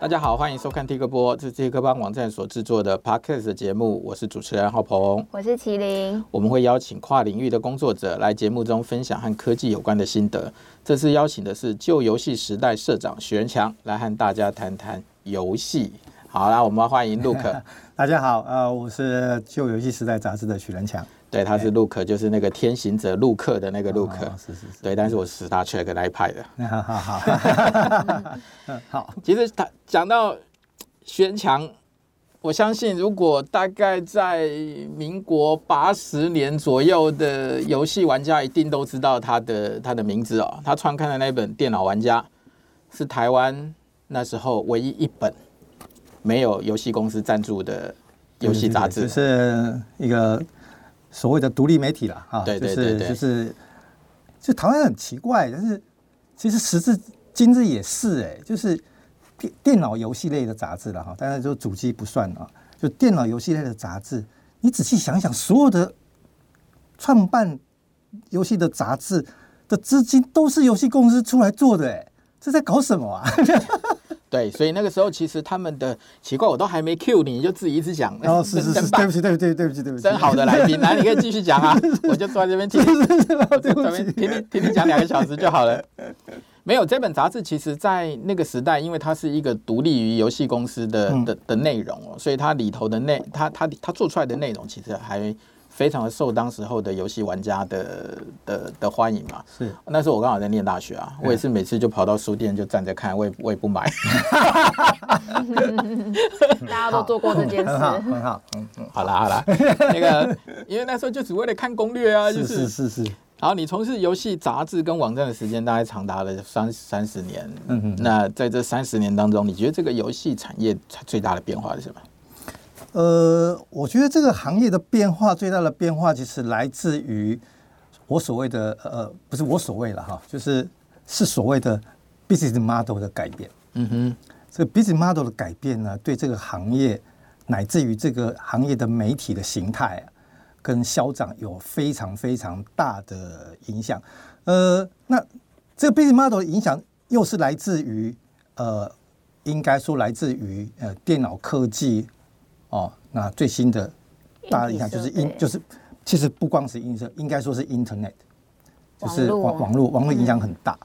大家好，欢迎收看 T 哥播，这是 T 哥帮网站所制作的 Podcast 节目，我是主持人浩鹏，我是麒麟。我们会邀请跨领域的工作者来节目中分享和科技有关的心得。这次邀请的是旧游戏时代社长许仁强，来和大家谈谈游戏。好啦，我们欢迎 Look。大家好，呃，我是旧游戏时代杂志的许仁强。对，他是 Look，就是那个天行者陆克的那个 Look。哦，是是是。对，但是我是 Star Trek 来派的。好 好好。好，其实他讲到宣强，我相信如果大概在民国八十年左右的游戏玩家，一定都知道他的他的名字哦。他创刊的那本《电脑玩家》是台湾那时候唯一一本没有游戏公司赞助的游戏杂志，是一个。所谓的独立媒体了啊，对对对对就是就是，就台湾很奇怪，但是其实时至今日也是哎、欸，就是电电脑游戏类的杂志了哈，当然就主机不算啊，就电脑游戏类的杂志，你仔细想想，所有的创办游戏的杂志的资金都是游戏公司出来做的哎、欸，这在搞什么啊？对，所以那个时候其实他们的奇怪，我都还没 cue 你，你就自己一直讲。哦，是是是，对不起，对不起，对不起，对不起，真好的来宾，来，你可以继续讲啊，我就坐在这边听，对不起，听听听你讲两个小时就好了。没有这本杂志，其实在那个时代，因为它是一个独立于游戏公司的的的内容哦，所以它里头的内，它它它做出来的内容其实还。非常的受当时候的游戏玩家的的的欢迎嘛，是。那时候我刚好在念大学啊，我也是每次就跑到书店就站着看，我也我也不买。大家都做过这件事，很好，很好，嗯嗯，好啦好啦，那个因为那时候就只为了看攻略啊，就是是是是。然后你从事游戏杂志跟网站的时间大概长达了三三十年，嗯嗯。那在这三十年当中，你觉得这个游戏产业最大的变化是什么？呃，我觉得这个行业的变化最大的变化，其实来自于我所谓的呃，不是我所谓的哈，就是是所谓的 business model 的改变。嗯哼，这个 business model 的改变呢，对这个行业乃至于这个行业的媒体的形态啊，跟消长有非常非常大的影响。呃，那这个 business model 的影响又是来自于呃，应该说来自于呃电脑科技。哦，那最新的大家影响就是音，就是其实不光是音色，应该说是 Internet，就是网网络网络影响很大。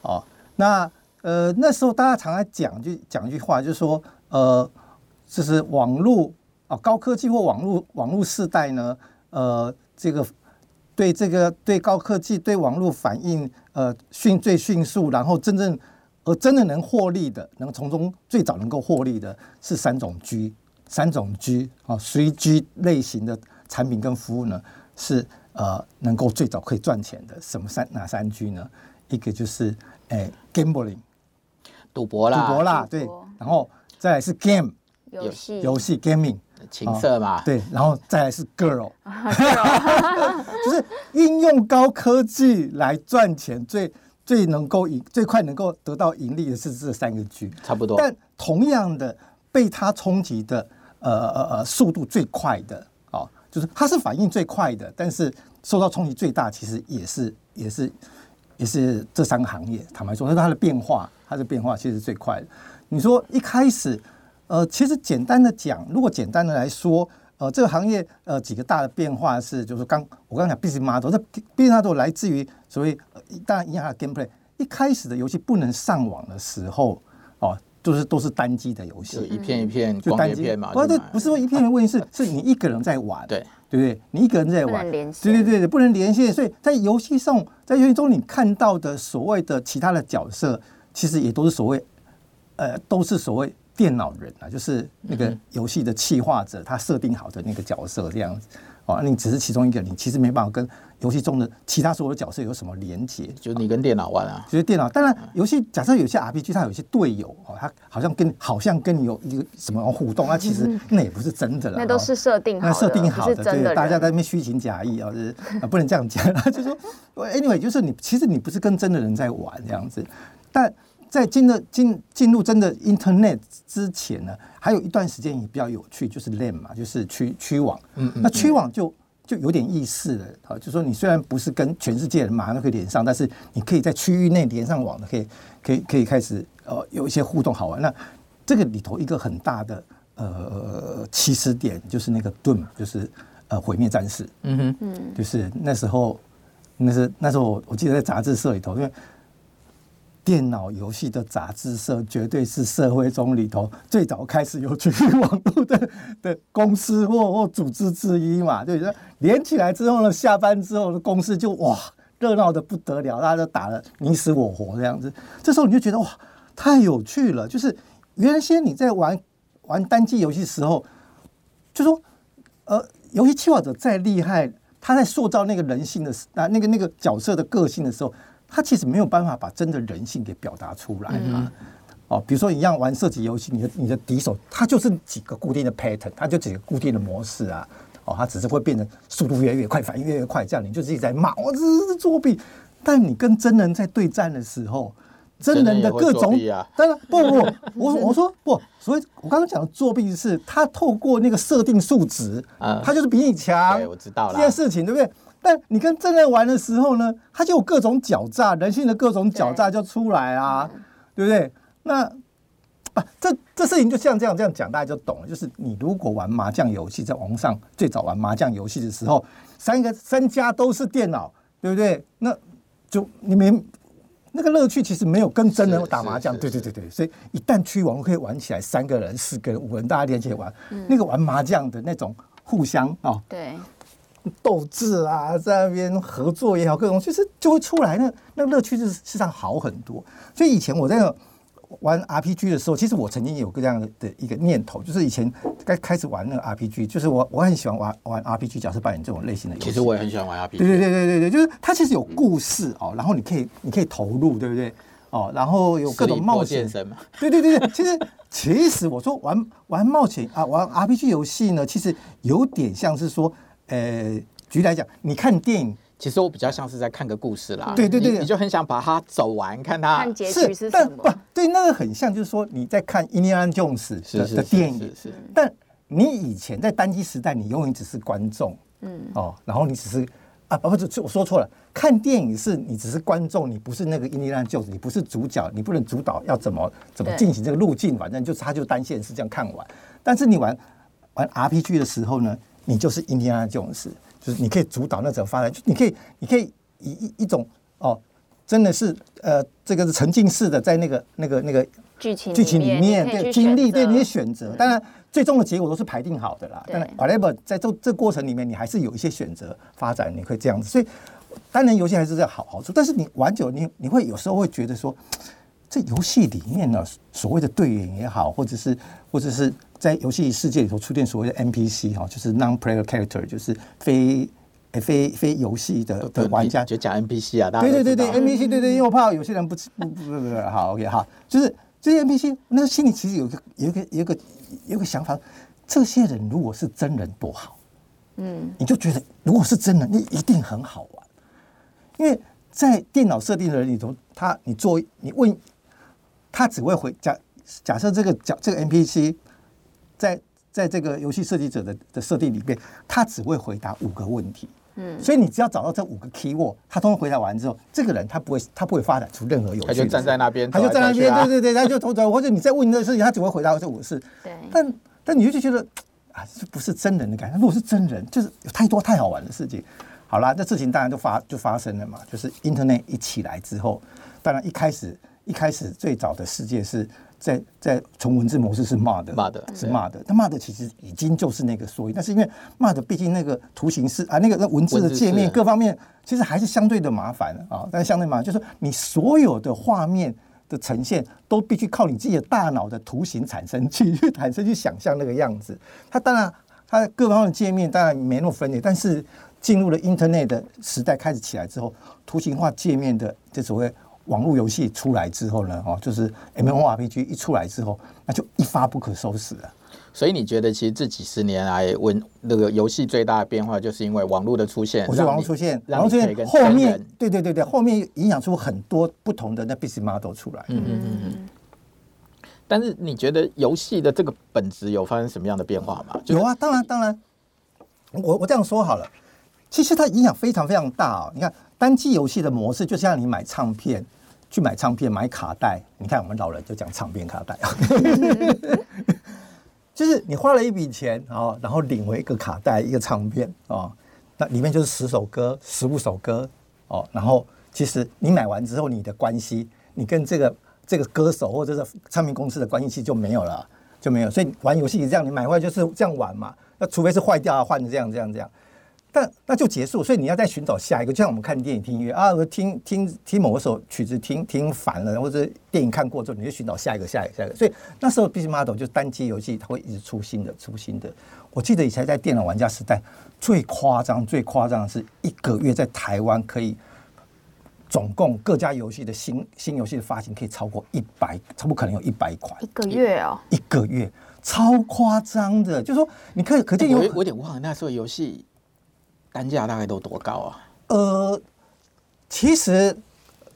哦，那呃那时候大家常常讲就讲一句话，就是说呃，就是网络啊高科技或网络网络时代呢，呃这个对这个对高科技对网络反应呃迅最迅速，然后真正而真的能获利的，能从中最早能够获利的是三种 G。三种 G 啊随 G 类型的产品跟服务呢，是呃能够最早可以赚钱的。什么三哪三 G 呢？一个就是诶、欸、gambling 赌博啦，赌博啦，对。然后再来是 game 游戏游戏 gaming 情色嘛，对。然后再来是 girl，就是应用高科技来赚钱，最最能够赢最快能够得到盈利的是这三个 G，差不多。但同样的被它冲击的。呃呃呃，速度最快的哦，就是它是反应最快的，但是受到冲击最大，其实也是也是也是这三个行业。坦白说，它的变化，它的变化其实最快的。你说一开始，呃，其实简单的讲，如果简单的来说，呃，这个行业呃几个大的变化是，就是刚我刚讲 business model，这 business model 来自于所谓当然影响它的 gameplay。一开始的游戏不能上网的时候，哦。就是都是单机的游戏，一片一片，就单机嘛。不，是，不是说一片的问题，是是你一个人在玩，对对不对？你一个人在玩，对对对，不能连线。所以在游戏上，在游戏中你看到的所谓的其他的角色，其实也都是所谓，呃，都是所谓电脑人啊，就是那个游戏的企划者他设定好的那个角色这样子。哦，你只是其中一个，你其实没办法跟游戏中的其他所有的角色有什么连接？就是你跟电脑玩啊，就是电脑。当然，游戏假设有些 RPG，它有些队友哦，他好像跟好像跟你有一个什么互动，那其实 那也不是真的了。那都是设定好的，那设定好的，对，大家在那边虚情假意啊，就是不能这样讲。就是说，anyway，就是你其实你不是跟真的人在玩这样子，但。在进入进进入真的 Internet 之前呢，还有一段时间也比较有趣，就是 LAN 嘛，就是区区网。嗯，嗯，那区网就就有点意思了啊，就说你虽然不是跟全世界人马上都可以连上，但是你可以在区域内连上网的，可以可以可以开始呃有一些互动好玩。那这个里头一个很大的呃起始点就是那个 Doom，就是呃毁灭战士。嗯哼，嗯，就是那时候，那是那时候我我记得在杂志社里头，因为。电脑游戏的杂志社绝对是社会中里头最早开始有局域网络的的公司或或组织之一嘛，对不对？连起来之后呢，下班之后的公司就哇热闹得不得了，大家都打得你死我活这样子。这时候你就觉得哇太有趣了，就是原先你在玩玩单机游戏时候，就说呃，游戏企划者再厉害，他在塑造那个人性的啊那个那个角色的个性的时候。他其实没有办法把真的人性给表达出来啊！哦，比如说一样玩射击游戏，你的你的敌手他就是几个固定的 pattern，他就几个固定的模式啊！哦，他只是会变成速度越来越快，反应越来越快，这样你就自己在骂我这是作弊。但你跟真人在对战的时候，真人的各种，当然不不，我我说不，所以我刚刚讲的作弊是他透过那个设定数值，他就是比你强，我知道了这件事情，对不对？但你跟真人玩的时候呢，他就有各种狡诈，人性的各种狡诈就出来啊，对，对不对？那啊，这这事情就像这样这样讲，大家就懂了。就是你如果玩麻将游戏，在网上最早玩麻将游戏的时候，三个三家都是电脑，对不对？那就你们那个乐趣其实没有跟真人打麻将，对对对对。所以一旦区域网可以玩起来，三个人、四个人、五个人大家连起来玩，嗯、那个玩麻将的那种互相啊，哦、对。斗智啊，在那边合作也好，各种就是就会出来，那那乐趣是事实际上好很多。所以以前我在玩 RPG 的时候，其实我曾经有个这样的一个念头，就是以前该开始玩那个 RPG，就是我我很喜欢玩玩 RPG 角色扮演这种类型的游戏。其实我也很喜欢玩 RPG。对对对对对对，就是它其实有故事哦，然后你可以你可以投入，对不对？哦，然后有各种冒险。对对对对，其实其实我说玩玩冒险啊，玩 RPG 游戏呢，其实有点像是说。呃，举例来讲，你看电影，其实我比较像是在看个故事啦。对对对，你就很想把它走完，看它看结局是什么？不，对，那个很像，就是说你在看《印第安琼斯》的电影，是是。但你以前在单机时代，你永远只是观众，嗯，哦，然后你只是啊，不不，我说错了，看电影是你只是观众，你不是那个印第安琼斯，你不是主角，你不能主导要怎么怎么进行这个路径，反正就是它就单线是这样看完。但是你玩玩 RPG 的时候呢？你就是印第安琼斯，就是你可以主导那种发展，就你可以，你可以以一一种哦，真的是呃，这个是沉浸式的，在那个那个那个剧情剧情里面对经历对你的选择，当然最终的结果都是排定好的啦。当然，whatever，在这这过程里面，你还是有一些选择发展，你可以这样子。所以当然游戏还是在好好处，但是你玩久，你你会有时候会觉得说，这游戏里面呢，所谓的队员也好，或者是或者是。在游戏世界里头出现所谓的 NPC 哈，就是 non-player character，就是非非非游戏的的玩家，就讲 NPC 啊。对对对对，NPC 对对，因为我怕有些人不不不不不好 OK 哈，就是这些 NPC，那心里其实有一个有一个有一个有一个想法，这些人如果是真人多好，嗯，你就觉得如果是真人，你一定很好玩，因为在电脑设定的人里头，他你做你问他只会回假假设这个角这个 NPC。在在这个游戏设计者的的设定里面，他只会回答五个问题。嗯，所以你只要找到这五个 keyword，他通通回答完之后，这个人他不会他不会发展出任何有趣。他就站在那边，他就站在那边，对对对，他就偷走。或者你再问这个事情，他只会回答这五个事。对。但但你就觉得啊，这不是真人的感觉。如果是真人，就是有太多太好玩的事情。好啦，这事情当然就发就发生了嘛。就是 Internet 一起来之后，当然一开始一开始最早的世界是。在在从文字模式是骂的，骂的是 MUD，那 MUD 其实已经就是那个缩影，但是因为骂的毕竟那个图形是啊，那个那文字的界面各方面其实还是相对的麻烦啊。但是相对麻烦，就是你所有的画面的呈现都必须靠你自己的大脑的图形产生器 去产生去想象那个样子。它当然它各方面的界面当然没那么分裂，但是进入了 Internet 的时代开始起来之后，图形化界面的这所谓。网络游戏出来之后呢，哦，就是 MMORPG 一出来之后，那就一发不可收拾了。所以你觉得，其实这几十年来，文那个游戏最大的变化，就是因为网络的出现。我是网络出现，网络出现后面，对对对对，后面影响出很多不同的那 business model 出来。嗯嗯嗯嗯。但是你觉得游戏的这个本质有发生什么样的变化吗？有啊，当然当然。我我这样说好了，其实它影响非常非常大哦。你看单机游戏的模式，就像你买唱片。去买唱片、买卡带。你看我们老人就讲唱片、卡带，就是你花了一笔钱啊，然后领回一个卡带、一个唱片啊，那里面就是十首歌、十五首歌哦。然后其实你买完之后，你的关系，你跟这个这个歌手或者是唱片公司的关系其实就没有了，就没有。所以玩游戏是这样，你买回来就是这样玩嘛。那除非是坏掉啊，换这样这样这样。但那就结束，所以你要再寻找下一个，就像我们看电影听音乐啊，我听听听某一首曲子听听烦了，或者电影看过之后，你就寻找下一个下一个下一个。所以那时候 business model 就单机游戏，它会一直出新的出新的。我记得以前在电脑玩家时代最夸张最夸张的是一个月在台湾可以总共各家游戏的新新游戏的发行可以超过一百，差不多可能有一百款一个月哦，一个月超夸张的，就是说你可以可见有、欸、我有点忘了那时候游戏。单价大概都多高啊？呃，其实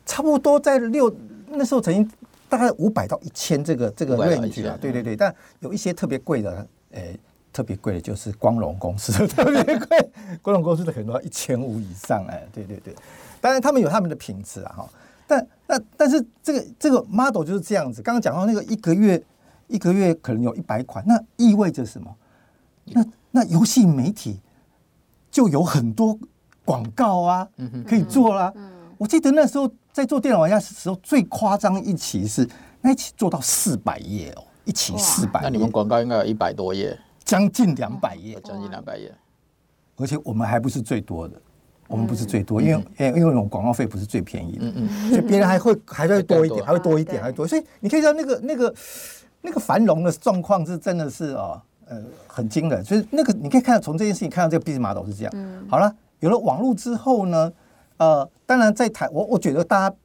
差不多在六那时候曾经大概五百到一千这个这个 range 啊，对对对，但有一些特别贵的，诶，特别贵的就是光荣公司 特别贵，光荣公司的很多一千五以上，哎，对对对，当然他们有他们的品质啊，哈，但那但是这个这个 model 就是这样子，刚刚讲到那个一个月一个月可能有一百款，那意味着什么？那那游戏媒体。就有很多广告啊，可以做啦。我记得那时候在做电脑玩家的时候，最夸张一期是那一期做到四百页哦，一期四百。那你们广告应该有一百多页，将近两百页，将近两百页。而且我们还不是最多的，我们不是最多，因为因为因为那种广告费不是最便宜的，所以别人还会还会多一点，还会多一点，还会多。所以你可以知道那个那个那个繁荣的状况是真的是哦。呃，很惊人，所以那个你可以看到，从这件事情看到这个 business model 是这样。嗯、好了，有了网络之后呢，呃，当然在台，我我觉得大家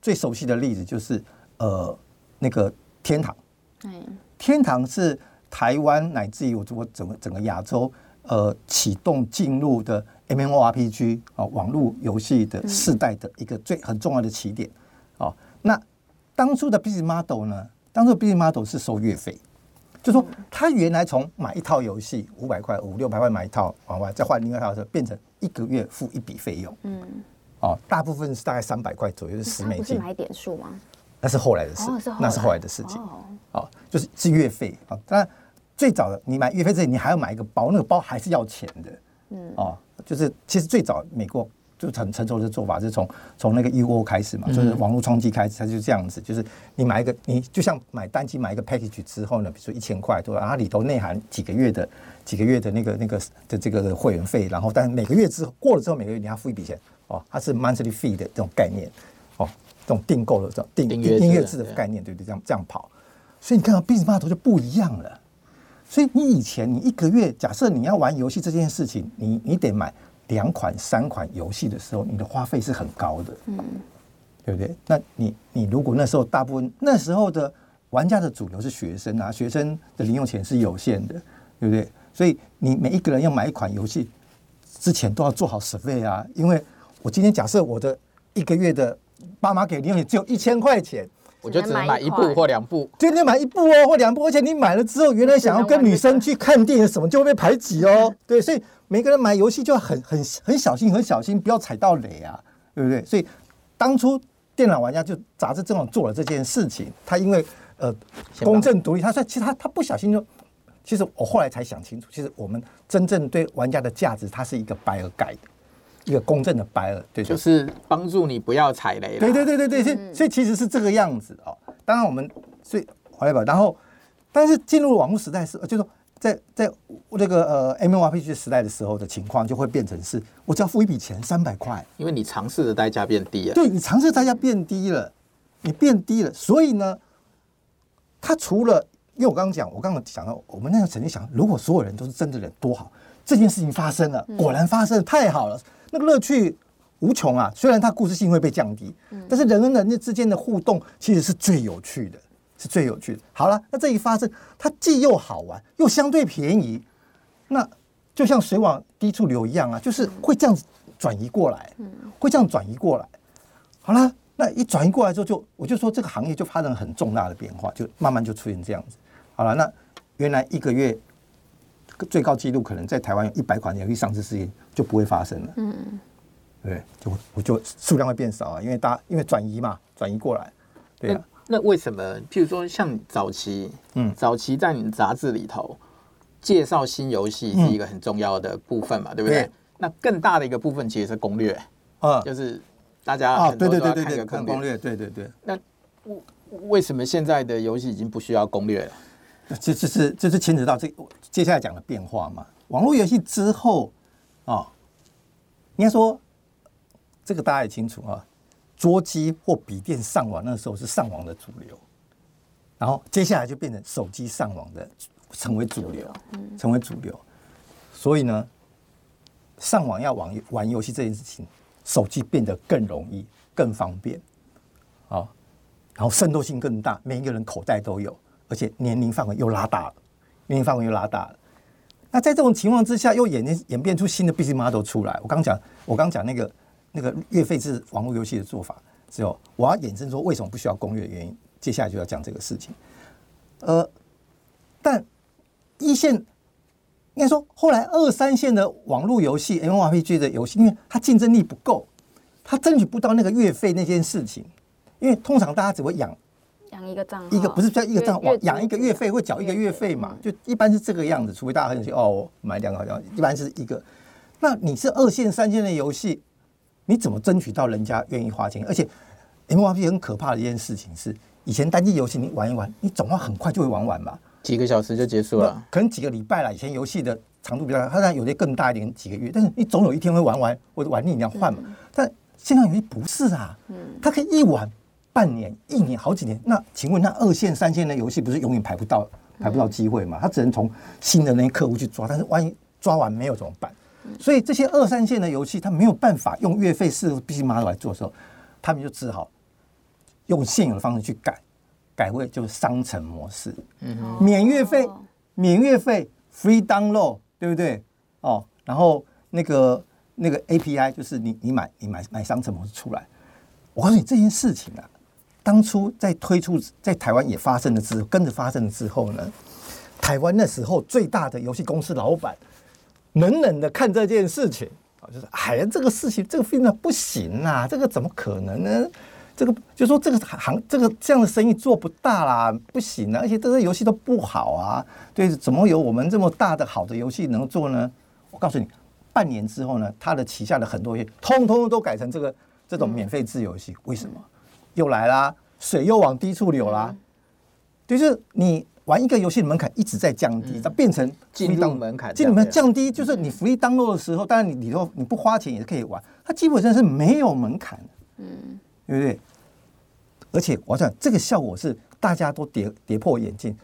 最熟悉的例子就是呃那个天堂。嗯、天堂是台湾乃至于我我整个整个亚洲呃启动进入的 MMORPG 啊、呃、网络游戏的世代的一个最很重要的起点。哦、呃，那当初的 business model 呢？当初的 business model 是收月费。就说他原来从买一套游戏五百块五六百块买一套，往外再换另外一套的时候，变成一个月付一笔费用。嗯，哦，大部分是大概三百块左右，是十美金。买点数吗？那是后来的事，那是后来的事情。哦，就是是月费啊。当然，最早的你买月费之前，你还要买一个包，那个包还是要钱的。嗯，哦，就是其实最早美国。就很成熟的做法，是从从那个 UO 开始嘛，就是网络冲击开始，它就这样子，就是你买一个，你就像买单机买一个 package 之后呢，比如说一千块对吧？它里头内含几个月的几个月的那个那个的这个会员费，然后但每个月之后过了之后，每个月你要付一笔钱哦，它是 monthly fee 的这种概念哦，这种订购的这种订订阅制的概念，对不对？这样这样跑，所以你看到 business model 就不一样了。所以你以前你一个月，假设你要玩游戏这件事情，你你得买。两款、三款游戏的时候，你的花费是很高的，嗯，对不对？那你你如果那时候大部分那时候的玩家的主流是学生啊，学生的零用钱是有限的，对不对？所以你每一个人要买一款游戏之前都要做好 survey 啊，因为我今天假设我的一个月的爸妈给零用钱只有一千块钱。我就只能买一部或两部，天天买一部哦，或两部，而且你买了之后，原来想要跟女生去看电影什么，就会被排挤哦。对，所以每个人买游戏就要很很很小心，很小心，不要踩到雷啊，对不对？所以当初电脑玩家就杂志正好做了这件事情，他因为呃公正独立，他说其实他他不小心就，其实我后来才想清楚，其实我们真正对玩家的价值，它是一个 buyer guide。一个公正的 buyer，对，就是帮助你不要踩雷。对对对对对，所以所以其实是这个样子哦。当然我们所以回来吧，然后但是进入网络时代是，就是说在在这个呃 MMORPG 时代的时候的情况，就会变成是我只要付一笔钱三百块，因为你尝试的代价变低了。对，你尝试的代价变低了，你变低了，所以呢，他除了因为我刚刚讲，我刚刚讲到，我们那个曾经想，如果所有人都是真的人多好，这件事情发生了，果然发生了，太好了。那个乐趣无穷啊！虽然它故事性会被降低，但是人跟人之间的互动其实是最有趣的，是最有趣的。好了，那这一发生，它既又好玩又相对便宜，那就像水往低处流一样啊，就是会这样子转移过来，会这样转移过来。好了，那一转移过来之后，就我就说这个行业就发生了很重大的变化，就慢慢就出现这样子。好了，那原来一个月。最高纪录可能在台湾有一百款游戏上市事件就不会发生了，嗯，对，就我就数量会变少啊，因为大家因为转移嘛，转移过来。对啊，那，那为什么？譬如说，像早期，嗯，早期在你杂志里头介绍新游戏是一个很重要的部分嘛，嗯、对不对？那更大的一个部分其实是攻略，啊，就是大家啊，对对对对对，看攻略，对对对。那为什么现在的游戏已经不需要攻略了？这这是这是牵扯到这接下来讲的变化嘛？网络游戏之后啊，应该说这个大家也清楚啊，桌机或笔电上网那时候是上网的主流，然后接下来就变成手机上网的成为主流，成为主流。所以呢，上网要玩玩游戏这件事情，手机变得更容易、更方便，啊，然后渗透性更大，每一个人口袋都有。而且年龄范围又拉大了，年龄范围又拉大了。那在这种情况之下，又演演变出新的 business model 出来。我刚讲，我刚讲那个那个月费制网络游戏的做法，只有我要衍生说为什么不需要攻略的原因。接下来就要讲这个事情。呃，但一线应该说，后来二三线的网络游戏 MMORPG 的游戏，因为它竞争力不够，它争取不到那个月费那件事情。因为通常大家只会养。养一个账号，一个不是叫一个账号，养一个月费会缴一个月费嘛？就一般是这个样子，除非大家很有钱哦，买两个好像一般是一个。那你是二线、三线的游戏，你怎么争取到人家愿意花钱？而且 MMORPG 很可怕的一件事情是，以前单机游戏你玩一玩，你总要很快就会玩完嘛，几个小时就结束了，可能几个礼拜了。以前游戏的长度比较长，它当然有些更大一点，几个月，但是你总有一天会玩完，或者玩腻你要换嘛。但线上游戏不是啊，它可以一玩。半年、一年、好几年，那请问，那二线、三线的游戏不是永远排不到、排不到机会嘛？它只能从新的那些客户去抓，但是万一抓完没有怎么办？所以这些二三线的游戏，它没有办法用月费式 business model 来做的时候，他们就只好用现有的方式去改，改为就是商城模式，免月费、免月费，free download，对不对？哦，然后那个那个 API 就是你你买你买买商城模式出来，我告诉你这件事情啊。当初在推出，在台湾也发生了之后，跟着发生了之后呢，台湾那时候最大的游戏公司老板冷冷的看这件事情啊，就是哎呀，这个事情这个 thing 不行啊，这个怎么可能呢？这个就说这个行这个这样的生意做不大啦，不行啊，而且这些游戏都不好啊，对，怎么有我们这么大的好的游戏能做呢？我告诉你，半年之后呢，他的旗下的很多游戏通通都改成这个这种免费制游戏，为什么？又来啦，水又往低处流啦，嗯、就是你玩一个游戏的门槛一直在降低，它、嗯、变成进入门槛，进入门降低，就是你福利当落的时候，当然你里头你不花钱也是可以玩，它基本上是没有门槛的，嗯，对不对？而且我想这个效果是大家都跌跌破眼镜。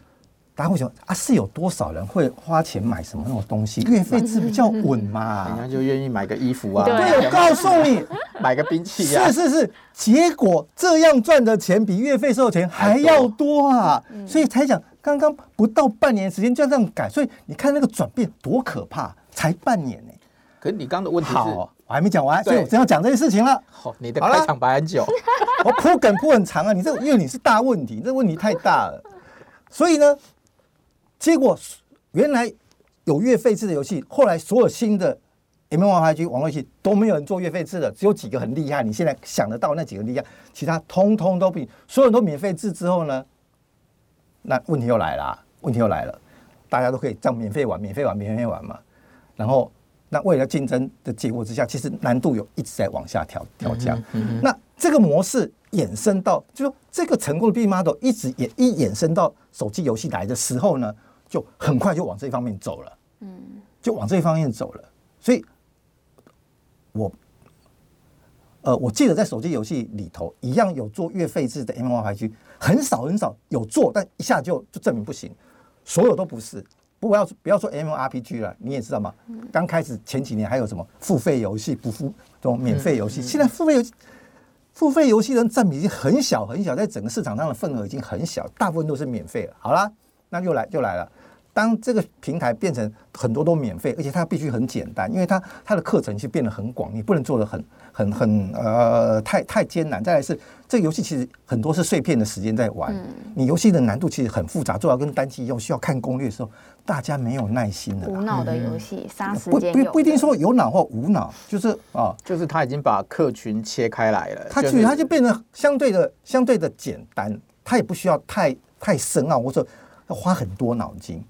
大家会想啊，是有多少人会花钱买什么那种东西？月费制比较稳嘛，人家就愿意买个衣服啊。对，我告诉你，买个兵器啊。是是是，结果这样赚的钱比月费收的钱还要多啊！所以才讲，刚刚不到半年时间就要这样改，所以你看那个转变多可怕，才半年呢。可是你刚刚的问题是，我还没讲完，所以我正要讲这些事情了。好，你的开场白很久，我铺梗铺很长啊。你这因为你是大问题，这问题太大了，所以呢。结果原来有月费制的游戏，后来所有新的 MMORPG 网络游戏都没有人做月费制的，只有几个很厉害。你现在想得到那几个厉害，其他通通都比所有人都免费制之后呢，那问题又来了，问题又来了，大家都可以这样免费玩，免费玩，免费玩嘛。然后那为了竞争的结果之下，其实难度有一直在往下调调降。嗯嗯、那这个模式衍生到，就说这个成功的 business model 一直也一衍生到手机游戏来的时候呢。就很快就往这一方面走了，嗯，就往这一方面走了。所以，我，呃，我记得在手机游戏里头，一样有做月费制的 MMORPG，很少很少有做，但一下就就证明不行，所有都不是。不过要不要说 MMORPG 了，你也知道嘛？刚开始前几年还有什么付费游戏不付这种免费游戏，现在付费游戏付费游戏的占比已经很小很小，在整个市场上的份额已经很小，大部分都是免费了。好啦，那又来就来了。当这个平台变成很多都免费，而且它必须很简单，因为它它的课程其实变得很广，你不能做的很很很呃太太艰难。再来是这个游戏其实很多是碎片的时间在玩，嗯、你游戏的难度其实很复杂，做到跟单机一样需要看攻略的时候，大家没有耐心的。无脑的游戏，杀时间不不不一定说有脑或无脑，就是啊，就是他已经把客群切开来了，它其实它就变得相对的相对的简单，它也不需要太太深奥，或者要花很多脑筋。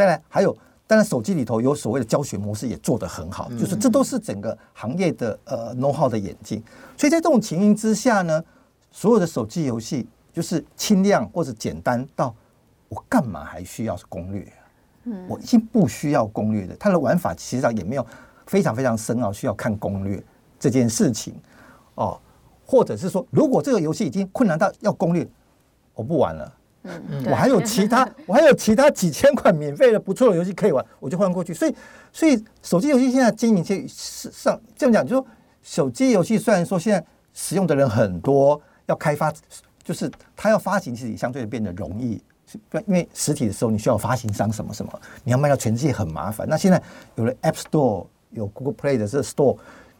再来，还有，当然手机里头有所谓的教学模式也做得很好，就是这都是整个行业的呃 know how 的演进。所以在这种情形之下呢，所有的手机游戏就是轻量或者简单到我干嘛还需要攻略？嗯，我已经不需要攻略的，它的玩法其实上也没有非常非常深奥，需要看攻略这件事情哦，或者是说，如果这个游戏已经困难到要攻略，我不玩了。嗯，我还有其他，我还有其他几千款免费的不错的游戏可以玩，我就换过去。所以，所以手机游戏现在经营其实上这样讲，就是说手机游戏虽然说现在使用的人很多，要开发就是它要发行，其实也相对的变得容易。因为实体的时候你需要发行商什么什么，你要卖到全世界很麻烦。那现在有了 App Store，有 Google Play 的这个 Store，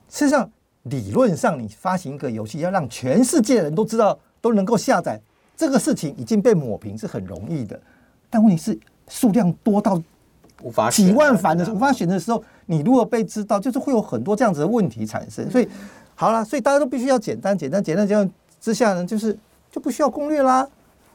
事实上理论上你发行一个游戏，要让全世界的人都知道，都能够下载。这个事情已经被抹平是很容易的，但问题是数量多到无法几万反的无法选的时候，你如果被知道，就是会有很多这样子的问题产生。所以好了，所以大家都必须要简单、简单、简单这样之下呢，就是就不需要攻略啦。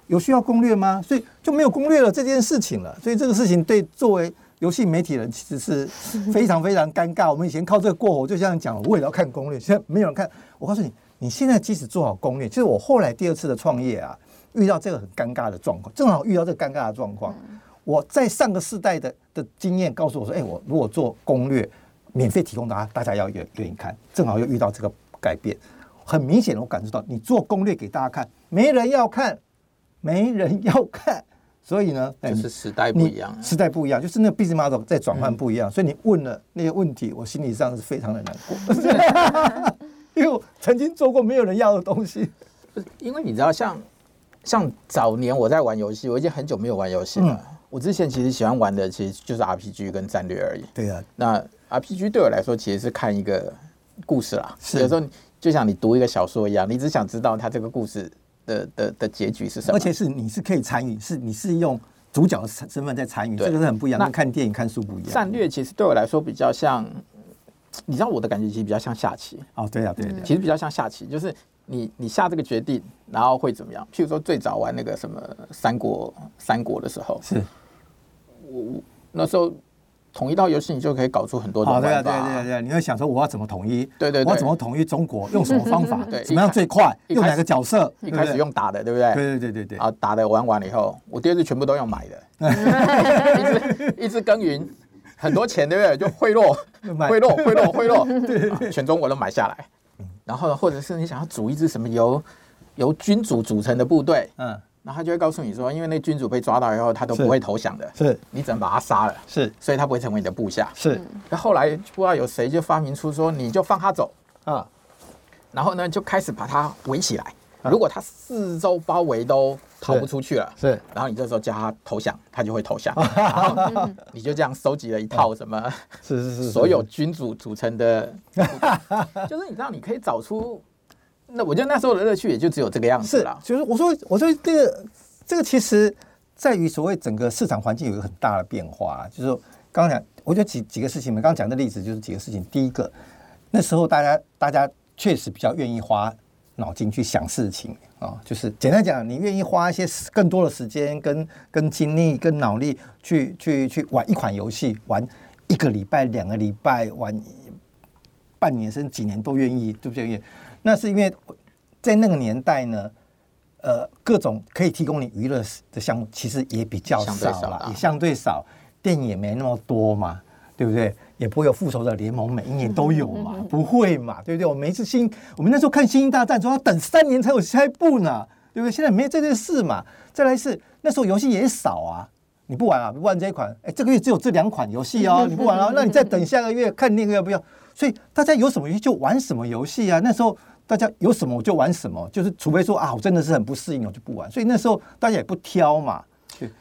有需要攻略吗？所以就没有攻略了这件事情了。所以这个事情对作为游戏媒体人其实是非常非常尴尬。我们以前靠这个过活，就像讲，我也要看攻略，现在没有人看。我告诉你，你现在即使做好攻略，其实我后来第二次的创业啊。遇到这个很尴尬的状况，正好遇到这个尴尬的状况。我在上个世代的的经验告诉我说：“哎，我如果做攻略，免费提供大家，大家要愿愿意看。”正好又遇到这个改变，很明显我感受到，你做攻略给大家看，没人要看，没人要看。所以呢，就是时代不一样，时代不一样，就是那个 business model 在转换不一样。所以你问了那些问题，我心理上是非常的难过，因为我曾经做过没有人要的东西。因为你知道像。像早年我在玩游戏，我已经很久没有玩游戏了。嗯、我之前其实喜欢玩的其实就是 RPG 跟战略而已。对啊，那 RPG 对我来说其实是看一个故事啦。是有时候就像你读一个小说一样，你只想知道它这个故事的的的结局是什么。而且是你是可以参与，是你是用主角的身份在参与，对这个是很不一样。那看电影看书不一样。战略其实对我来说比较像，你知道我的感觉其实比较像下棋。哦，对啊，对对，其实比较像下棋，就是。你你下这个决定，然后会怎么样？譬如说最早玩那个什么三国三国的时候，是我那时候统一到游戏，你就可以搞出很多种玩法。对对对对，你会想说我要怎么统一？对对，我要怎么统一中国？用什么方法？对，怎么样最快？用哪个角色？一开始用打的，对不对？对对对对对。啊，打的玩完了以后，我第二次全部都用买的，一直一直耕耘，很多钱，对不对？就贿赂，贿赂，贿赂，贿赂，全中国都买下来。然后，或者是你想要组一支什么由由君主组成的部队，嗯，然后他就会告诉你说，因为那君主被抓到以后，他都不会投降的，是，你只能把他杀了，是，所以他不会成为你的部下，是。那后来不知道有谁就发明出说，你就放他走。啊，然后呢就开始把他围起来，如果他四周包围都逃不出去了，是，然后你这时候叫他投降，他就会投降，然后你就这样收集了一套什么，是是是，所有君主组成的，就是你知道，你可以找出，那我觉得那时候的乐趣也就只有这个样子了。就是我说，我说这个这个其实在于所谓整个市场环境有一个很大的变化，就是说刚刚讲，我觉得几几个事情嘛，刚刚讲的例子就是几个事情。第一个，那时候大家大家确实比较愿意花。脑筋去想事情啊，就是简单讲，你愿意花一些更多的时间、跟跟精力、跟脑力去去去玩一款游戏，玩一个礼拜、两个礼拜，玩半年甚至几年都愿意，对不对？那是因为在那个年代呢，呃，各种可以提供你娱乐的项目其实也比较少了，也相对少，电影也没那么多嘛，对不对？也不会有复仇者联盟，每一年都有嘛，不会嘛，对不对？我每一次新，我们那时候看《星际大战》，说要等三年才有下一部呢，对不对？现在没有这件事嘛。再来是那时候游戏也少啊，你不玩啊，不玩这一款，哎，这个月只有这两款游戏哦，你不玩了，那你再等下个月看那个要不要？所以大家有什么游戏就玩什么游戏啊。那时候大家有什么我就玩什么，就是除非说啊，我真的是很不适应，我就不玩。所以那时候大家也不挑嘛，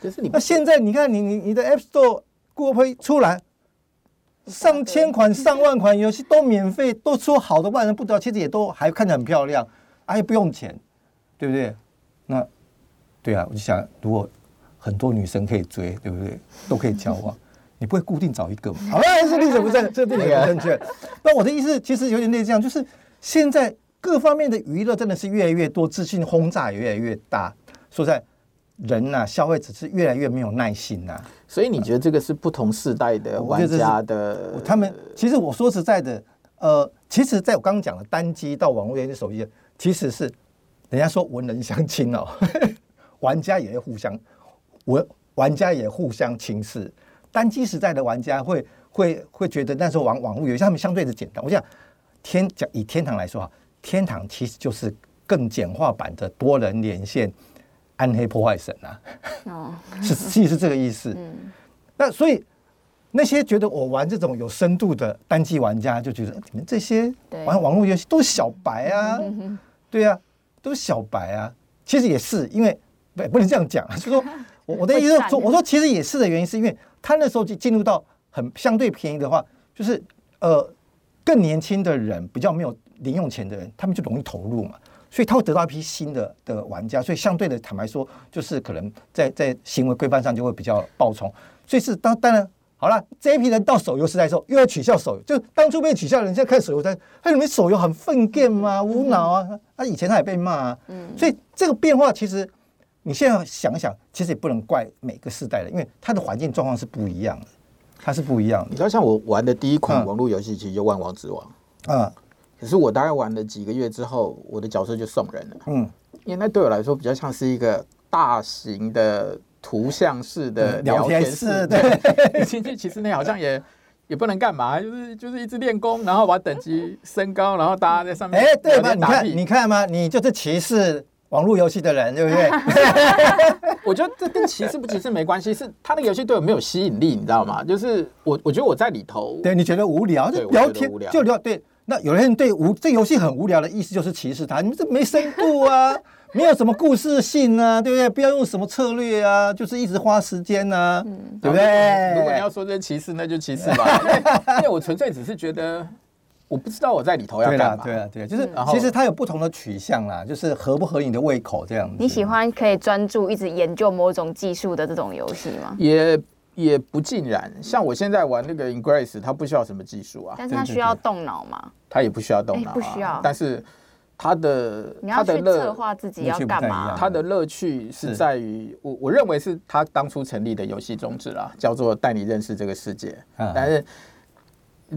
可是你那现在你看你你你的 App Store、Google Play 出来，上千款、上万款游戏都免费，都出好的万人不得，其实也都还看着很漂亮，啊，且不用钱，对不对？那对啊，我就想，如果很多女生可以追，对不对？都可以交往，你不会固定找一个吗？好了，这例子不正，这个例子不正确。那我的意思其实有点类似这样，就是现在各方面的娱乐真的是越来越多，资讯轰炸也越来越大。说实在。人呐、啊，消费者是越来越没有耐心呐、啊，所以你觉得这个是不同世代的玩家的？他们其实我说实在的，呃，其实在我刚刚讲的单机到网络游戏手机，其实是人家说文人相轻哦，玩家也会互相玩，玩家也互相轻视。单机时代的玩家会会会觉得那时候玩网络游戏他们相对的简单。我想天讲以天堂来说啊，天堂其实就是更简化版的多人连线。暗黑破坏神啊，哦，是其实是这个意思。嗯，那所以那些觉得我玩这种有深度的单机玩家就觉得你们这些玩网络游戏都是小白啊，对啊，都是小白啊。其实也是因为不不能这样讲，就是说我我的意思说，我说其实也是的原因是因为他那时候就进入到很相对便宜的话，就是呃更年轻的人比较没有零用钱的人，他们就容易投入嘛。所以他会得到一批新的的玩家，所以相对的坦白说，就是可能在在行为规范上就会比较暴冲。所以是当当然好了，这一批人到手游时代的时候，又要取消手游，就当初被取消的人，现在看手游在，他认为手游很粪 game 吗？无脑啊！他以前他也被骂啊。嗯。所以这个变化其实你现在想想，其实也不能怪每个世代的，因为他的环境状况是不一样的，它是不一样的。你知道，像我玩的第一款网络游戏，其实就《万王之王》啊。可是我大概玩了几个月之后，我的角色就送人了。嗯，因为那对我来说比较像是一个大型的图像式的聊天室。对，其实其实那好像也也不能干嘛，就是就是一直练功，然后把等级升高，然后大家在上面。哎，对吧？你看，你看吗？你就是歧视网络游戏的人，对不对？我觉得这跟歧视不歧视没关系，是他那个游戏对我没有吸引力，你知道吗？就是我我觉得我在里头，对，你觉得无聊，就聊天就聊对。那有些人对无这游戏很无聊的意思就是歧视他，你们这没深度啊，没有什么故事性啊，对不对？不要用什么策略啊，就是一直花时间啊，嗯、对不对？如果你要说这歧视，那就歧视吧。因为我纯粹只是觉得，我不知道我在里头要干嘛。对啊，对啊，就是其实它有不同的取向啦，就是合不合你的胃口这样子。你喜欢可以专注一直研究某种技术的这种游戏吗？也。也不尽然，像我现在玩那个 Ingress，它不需要什么技术啊，但是它需要动脑吗？它也不需要动脑，不需要。但是它的你要去策划自己要干嘛？它的乐趣是在于我我认为是它当初成立的游戏宗旨啦，叫做带你认识这个世界。但是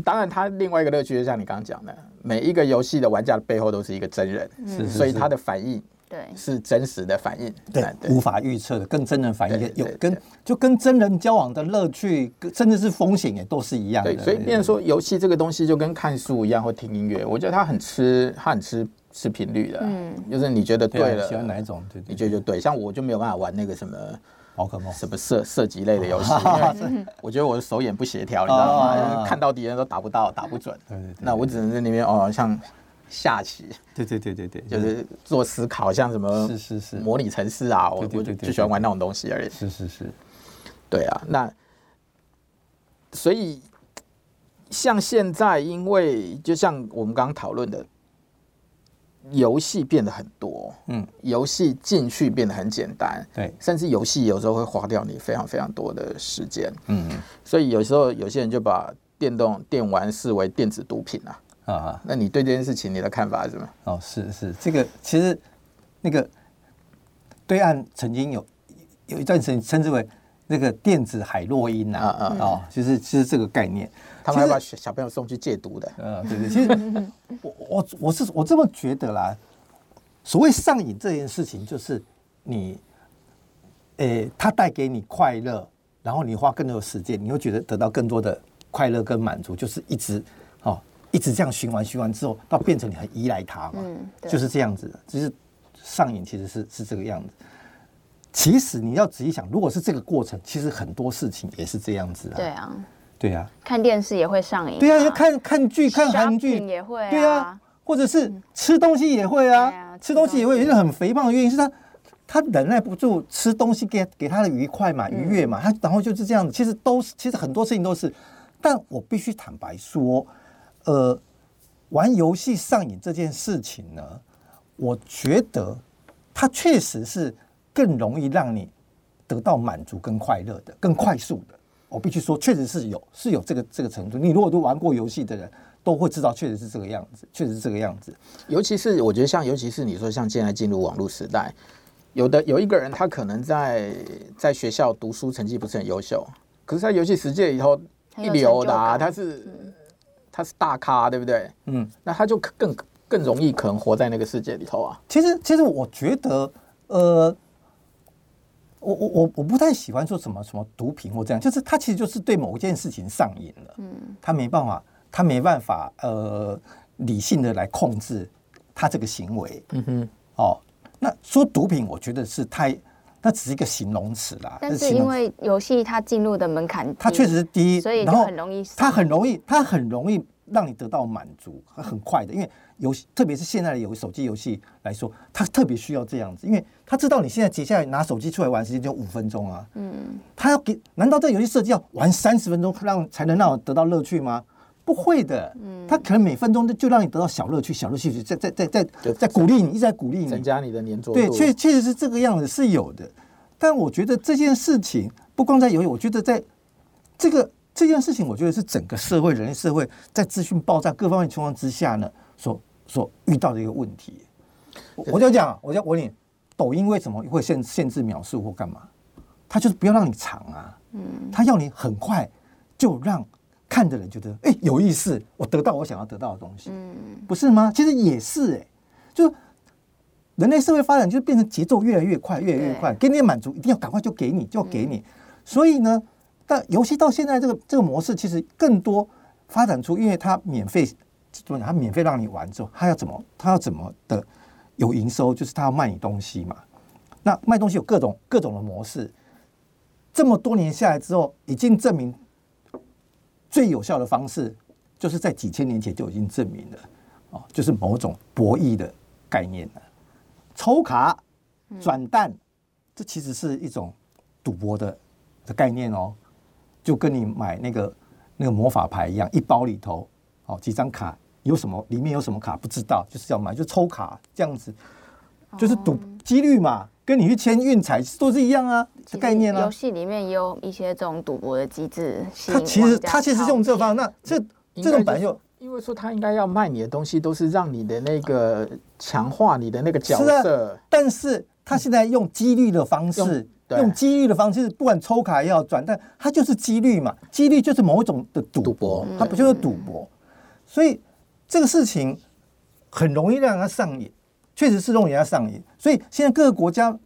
当然，它另外一个乐趣就像你刚刚讲的，每一个游戏的玩家的背后都是一个真人，所以它的反应。对，是真实的反应，对，无法预测的，跟真人反应有跟就跟真人交往的乐趣，甚至是风险也都是一样的。对，所以变成说游戏这个东西就跟看书一样，或听音乐，我觉得它很吃，它很吃吃频率的。嗯，就是你觉得对了，喜欢哪一种，对，你觉得就对。像我就没有办法玩那个什么宝可梦，什么射射击类的游戏，我觉得我的手眼不协调，你知道吗？看到敌人都打不到，打不准。对对，那我只能在那边哦，像。下棋，对对对对对，就是做思考，像什么是是是。模拟城市啊，我我就喜欢玩那种东西而已。是是是，对啊，那所以像现在，因为就像我们刚刚讨论的，游戏变得很多，嗯，游戏进去变得很简单，对，甚至游戏有时候会花掉你非常非常多的时间，嗯，所以有时候有些人就把电动电玩视为电子毒品啊。啊，那你对这件事情你的看法是什么？哦，是是，这个其实那个对岸曾经有有一段时间称之为那个电子海洛因呐，啊啊。哦，就是就是这个概念，他们还把小朋友送去戒毒的，嗯，对对，其实我我我是我这么觉得啦，所谓上瘾这件事情，就是你，诶，它带给你快乐，然后你花更多的时间，你会觉得得到更多的快乐跟满足，就是一直哦。一直这样循环循环之后，到变成你很依赖它嘛，嗯，就是这样子的。其实上瘾其实是是这个样子。其实你要仔细想，如果是这个过程，其实很多事情也是这样子啊。对啊，对啊，看电视也会上瘾。对啊，看看剧、看韩剧也会。对啊，或者是吃东西也会啊，吃东西也会。有些人很肥胖的原因是他他忍耐不住吃东西给给他的愉快嘛，愉悦嘛，他然后就是这样子。其实都是，其实很多事情都是。但我必须坦白说，呃，玩游戏上瘾这件事情呢，我觉得它确实是更容易让你得到满足跟快乐的，更快速的。我必须说，确实是有是有这个这个程度。你如果都玩过游戏的人，都会知道，确实是这个样子，确实是这个样子。尤其是我觉得，像尤其是你说像现在进入网络时代。有的有一个人，他可能在在学校读书成绩不是很优秀，可是，他游戏世界里头一流的啊，他是他是大咖，对不对？嗯，那他就更更容易可能活在那个世界里头啊。其实，其实我觉得，呃，我我我我不太喜欢说什么什么毒品或这样，就是他其实就是对某一件事情上瘾了，嗯，他没办法，他没办法，呃，理性的来控制他这个行为，嗯哼，哦。那说毒品，我觉得是太，那只是一个形容词啦。但是因为游戏它进入的门槛，它确实是低，所以就很容易。它很容易，它很容易让你得到满足，很快的。因为游戏，特别是现在的游手机游戏来说，它特别需要这样子，因为他知道你现在接下来拿手机出来玩时间就五分钟啊。嗯。他要给？难道这游戏设计要玩三十分钟让才能让我得到乐趣吗？不会的，嗯他可能每分钟就让你得到小乐趣，小乐趣，在在在在在鼓励你，一直在鼓励你，增加你的粘着度。对，确确实是这个样子，是有的。但我觉得这件事情不光在游戏，我觉得在这个这件事情，我觉得是整个社会，人类社会在资讯爆炸各方面情况之下呢，所所遇到的一个问题。我就讲，我就问你，抖音为什么会限限制秒数或干嘛？他就是不要让你长啊，嗯，他要你很快就让。看的人觉得哎、欸、有意思，我得到我想要得到的东西，嗯，不是吗？其实也是哎、欸，就人类社会发展就变成节奏越来越快，越来越快，给你的满足一定要赶快就给你，就给你。所以呢，但游戏到现在这个这个模式，其实更多发展出，因为它免费，怎么讲？它免费让你玩之后，它要怎么？它要怎么的有营收？就是它要卖你东西嘛。那卖东西有各种各种的模式，这么多年下来之后，已经证明。最有效的方式，就是在几千年前就已经证明了，哦，就是某种博弈的概念了。抽卡、转蛋，这其实是一种赌博的的概念哦，就跟你买那个那个魔法牌一样，一包里头哦几张卡，有什么里面有什么卡不知道，就是要买就抽卡这样子，就是赌几率嘛。跟你去签运彩都是一样啊，这概念啊。游戏里面也有一些这种赌博的机制。它其实它其实是用这方，那这这种版就因为说他应该要卖你的东西，都是让你的那个强化你的那个角色。啊、但是他现在用几率的方式，嗯、用几率的方式，不管抽卡也好转，但它就是几率嘛，几率就是某一种的赌博，它不就是赌博？所以这个事情很容易让他上瘾。确实是容易让人家上瘾，所以现在各个国家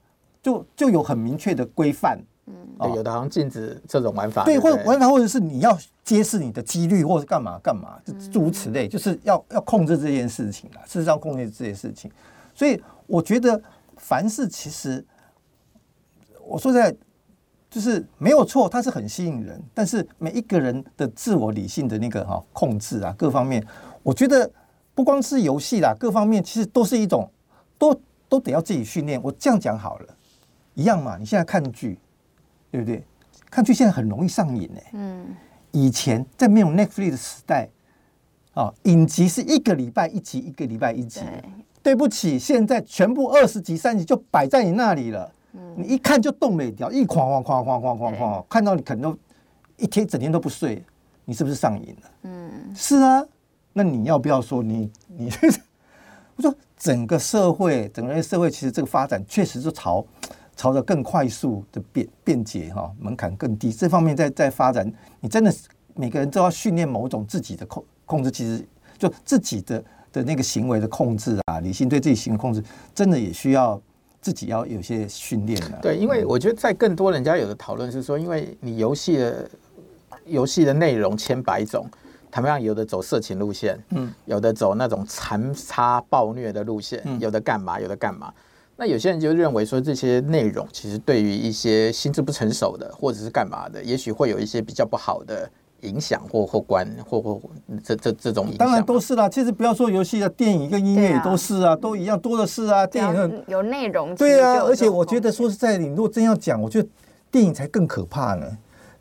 就就有很明确的规范，嗯，对，有的好像禁止这种玩法，对，或者玩法，或者是你要揭示你的几率，或者干嘛干嘛，就诸如此类，就是要要控制这件事情。啊，事实上控制这件事情，所以我觉得凡事其实我说实在就是没有错，它是很吸引人，但是每一个人的自我理性的那个哈控制啊，各方面，我觉得不光是游戏啦，各方面其实都是一种。都都得要自己训练。我这样讲好了，一样嘛。你现在看剧，对不对？看剧现在很容易上瘾呢。嗯。以前在没有 Netflix 的时代，啊，影集是一个礼拜一集，一个礼拜一集。对不起，现在全部二十集、三集就摆在你那里了。你一看就动没掉，一哐哐哐哐哐哐哐，看到你可能都一天整天都不睡，你是不是上瘾了？嗯。是啊，那你要不要说你你？我说。整个社会，整个社会其实这个发展确实是朝 朝着更快速的便便捷哈，门槛更低这方面在在发展。你真的是每个人都要训练某种自己的控控制，其实就自己的的那个行为的控制啊，理性对自己行为控制，真的也需要自己要有些训练的。对，因为我觉得在更多人家有的讨论是说，因为你游戏的游戏的内容千百种。他们样有的走色情路线，嗯，有的走那种残杀暴虐的路线，有的干嘛，有的干嘛。那有些人就认为说，这些内容其实对于一些心智不成熟的或者是干嘛的，也许会有一些比较不好的影响或或关或或这这这种影响？当然都是啦。其实不要说游戏的电影跟音乐也都是啊，都一样多的是啊。电影有内容，对啊。而且我觉得说实在，你如果真要讲，我觉得电影才更可怕呢。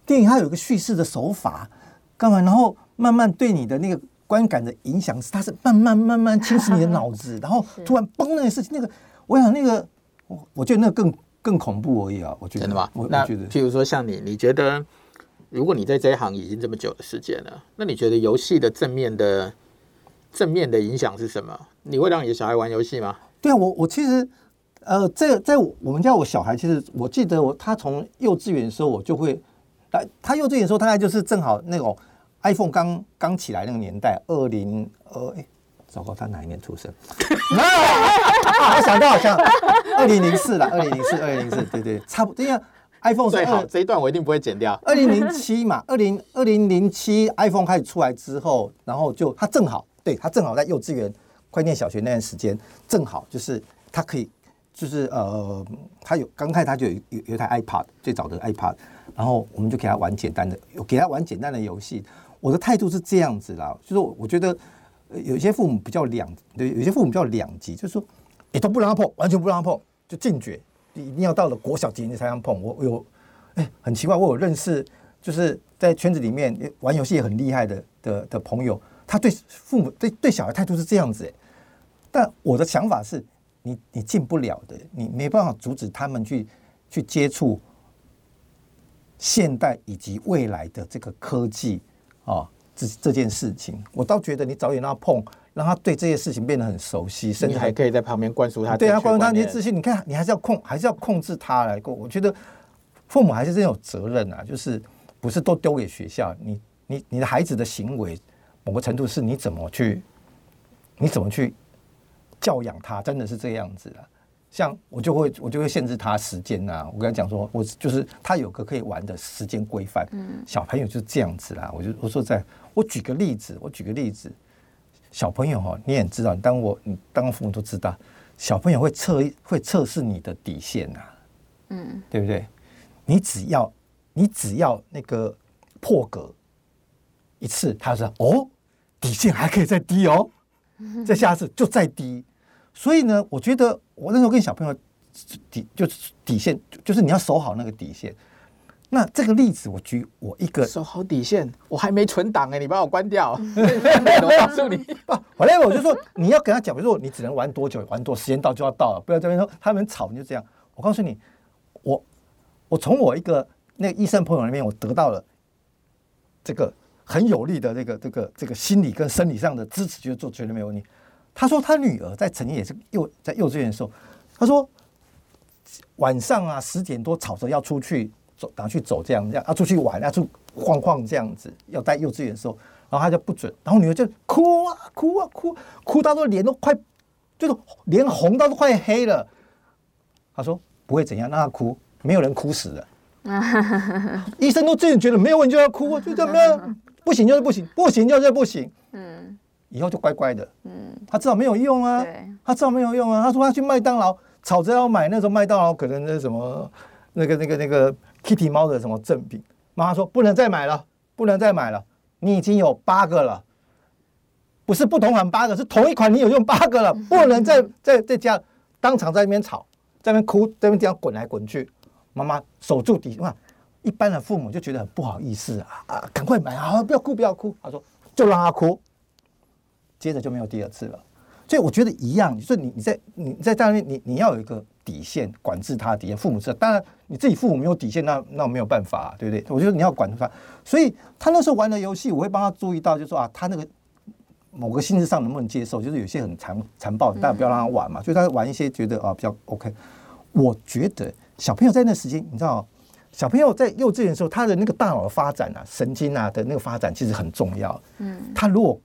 电影它有一个叙事的手法，干嘛？然后慢慢对你的那个观感的影响是，它是慢慢慢慢侵蚀你的脑子，然后突然崩那个事情，那个我想那个我我觉得那个更更恐怖而已啊。我觉得真的吗？我那觉得，譬如说像你，你觉得？如果你在这一行已经这么久的时间了，那你觉得游戏的正面的正面的影响是什么？你会让你的小孩玩游戏吗？对啊，我我其实呃，在在我们家，我小孩其实我记得我他从幼稚园的时候，我就会，他他幼稚园的时候，大概就是正好那种 iPhone 刚刚起来那个年代，二零二哎，糟糕，他哪一年出生？啊，我想到好像二零零四了，二零零四，二零零四，对对，差不多这样。iPhone 最好这一段我一定不会剪掉。二零零七嘛，二零二零零七 iPhone 开始出来之后，然后就他正好，对他正好在幼稚园快念小学那段时间，正好就是他可以，就是呃，他有刚开始他就有有有一台 iPad 最早的 iPad，然后我们就给他玩简单的，给他玩简单的游戏。我的态度是这样子啦，就是我觉得有些父母比较两，对，有些父母比较两极，就是说你都不让他碰，完全不让他碰，就禁绝。一定要到了国小级你才能碰。我有，哎，很奇怪，我有认识，就是在圈子里面玩游戏也很厉害的的的朋友，他对父母对对小孩态度是这样子哎。但我的想法是，你你进不了的，你没办法阻止他们去去接触现代以及未来的这个科技啊，这这件事情，我倒觉得你早点让他碰。让他对这些事情变得很熟悉，甚至还，可以在旁边灌输他。对啊，灌输他那些自信。你看，你还是要控，还是要控制他来过。我觉得父母还是真有责任啊，就是不是都丢给学校。你你你的孩子的行为，某个程度是你怎么去，你怎么去教养他，真的是这样子啊。像我就会我就会限制他时间呐。我跟他讲说，我就是他有个可以玩的时间规范。嗯，小朋友就是这样子啦。我就我说在，我举个例子，我举个例子。小朋友哈，你也知道，你当我你当父母都知道，小朋友会测会测试你的底线呐，嗯，对不对？你只要你只要那个破格一次，他说哦，底线还可以再低哦，再下次就再低。所以呢，我觉得我那时候跟小朋友底就是底线，就是你要守好那个底线。那这个例子，我举我一个守好底线，我还没存档哎，你把我关掉。我告诉你，不，后来我就说你要跟他讲，比如说你只能玩多久，玩多，时间到就要到了，不要这边说他们吵，你就这样。我告诉你，我我从我一个那个医生朋友那边，我得到了这个很有力的这个这个这个心理跟生理上的支持，就做绝对没有问题。他说他女儿在曾经也是幼在幼稚园的时候，他说晚上啊十点多吵着要出去。走，拿去走这样，这样要出去玩，要出晃晃这样子。要带幼稚园的时候，然后他就不准，然后女儿就哭啊哭啊哭，哭到都脸都快，就是脸红到都快黑了。他说不会怎样，让他哭，没有人哭死的。医生都自己觉得没有问题就要哭，就这样，不行就是不行，不行就是不行。嗯，以后就乖乖的。嗯，他知道没有用啊，他知道没有用啊。他说他去麦当劳吵着要买，那时候麦当劳可能那什么那个那个那个。Kitty 猫的什么赠品？妈妈说不能再买了，不能再买了。你已经有八个了，不是不同款八个，是同一款你有用八个了，不能再再再加。当场在那边吵，在那边哭，在那边这样滚来滚去。妈妈守住底哇。一般的父母就觉得很不好意思啊啊，赶快买啊，不要哭不要哭。他说就让他哭，接着就没有第二次了。所以我觉得一样，就是你你在你在家里面，你你要有一个。底线管制他的底线，父母知道。当然，你自己父母没有底线，那那没有办法，对不对？我觉得你要管住他。所以他那时候玩的游戏，我会帮他注意到，就是说啊，他那个某个性质上能不能接受？就是有些很残残暴，但不要让他玩嘛。所以他玩一些觉得啊比较 OK。我觉得小朋友在那时间，你知道，小朋友在幼稚园的时候，他的那个大脑的发展啊，神经啊的那个发展其实很重要。嗯，他如果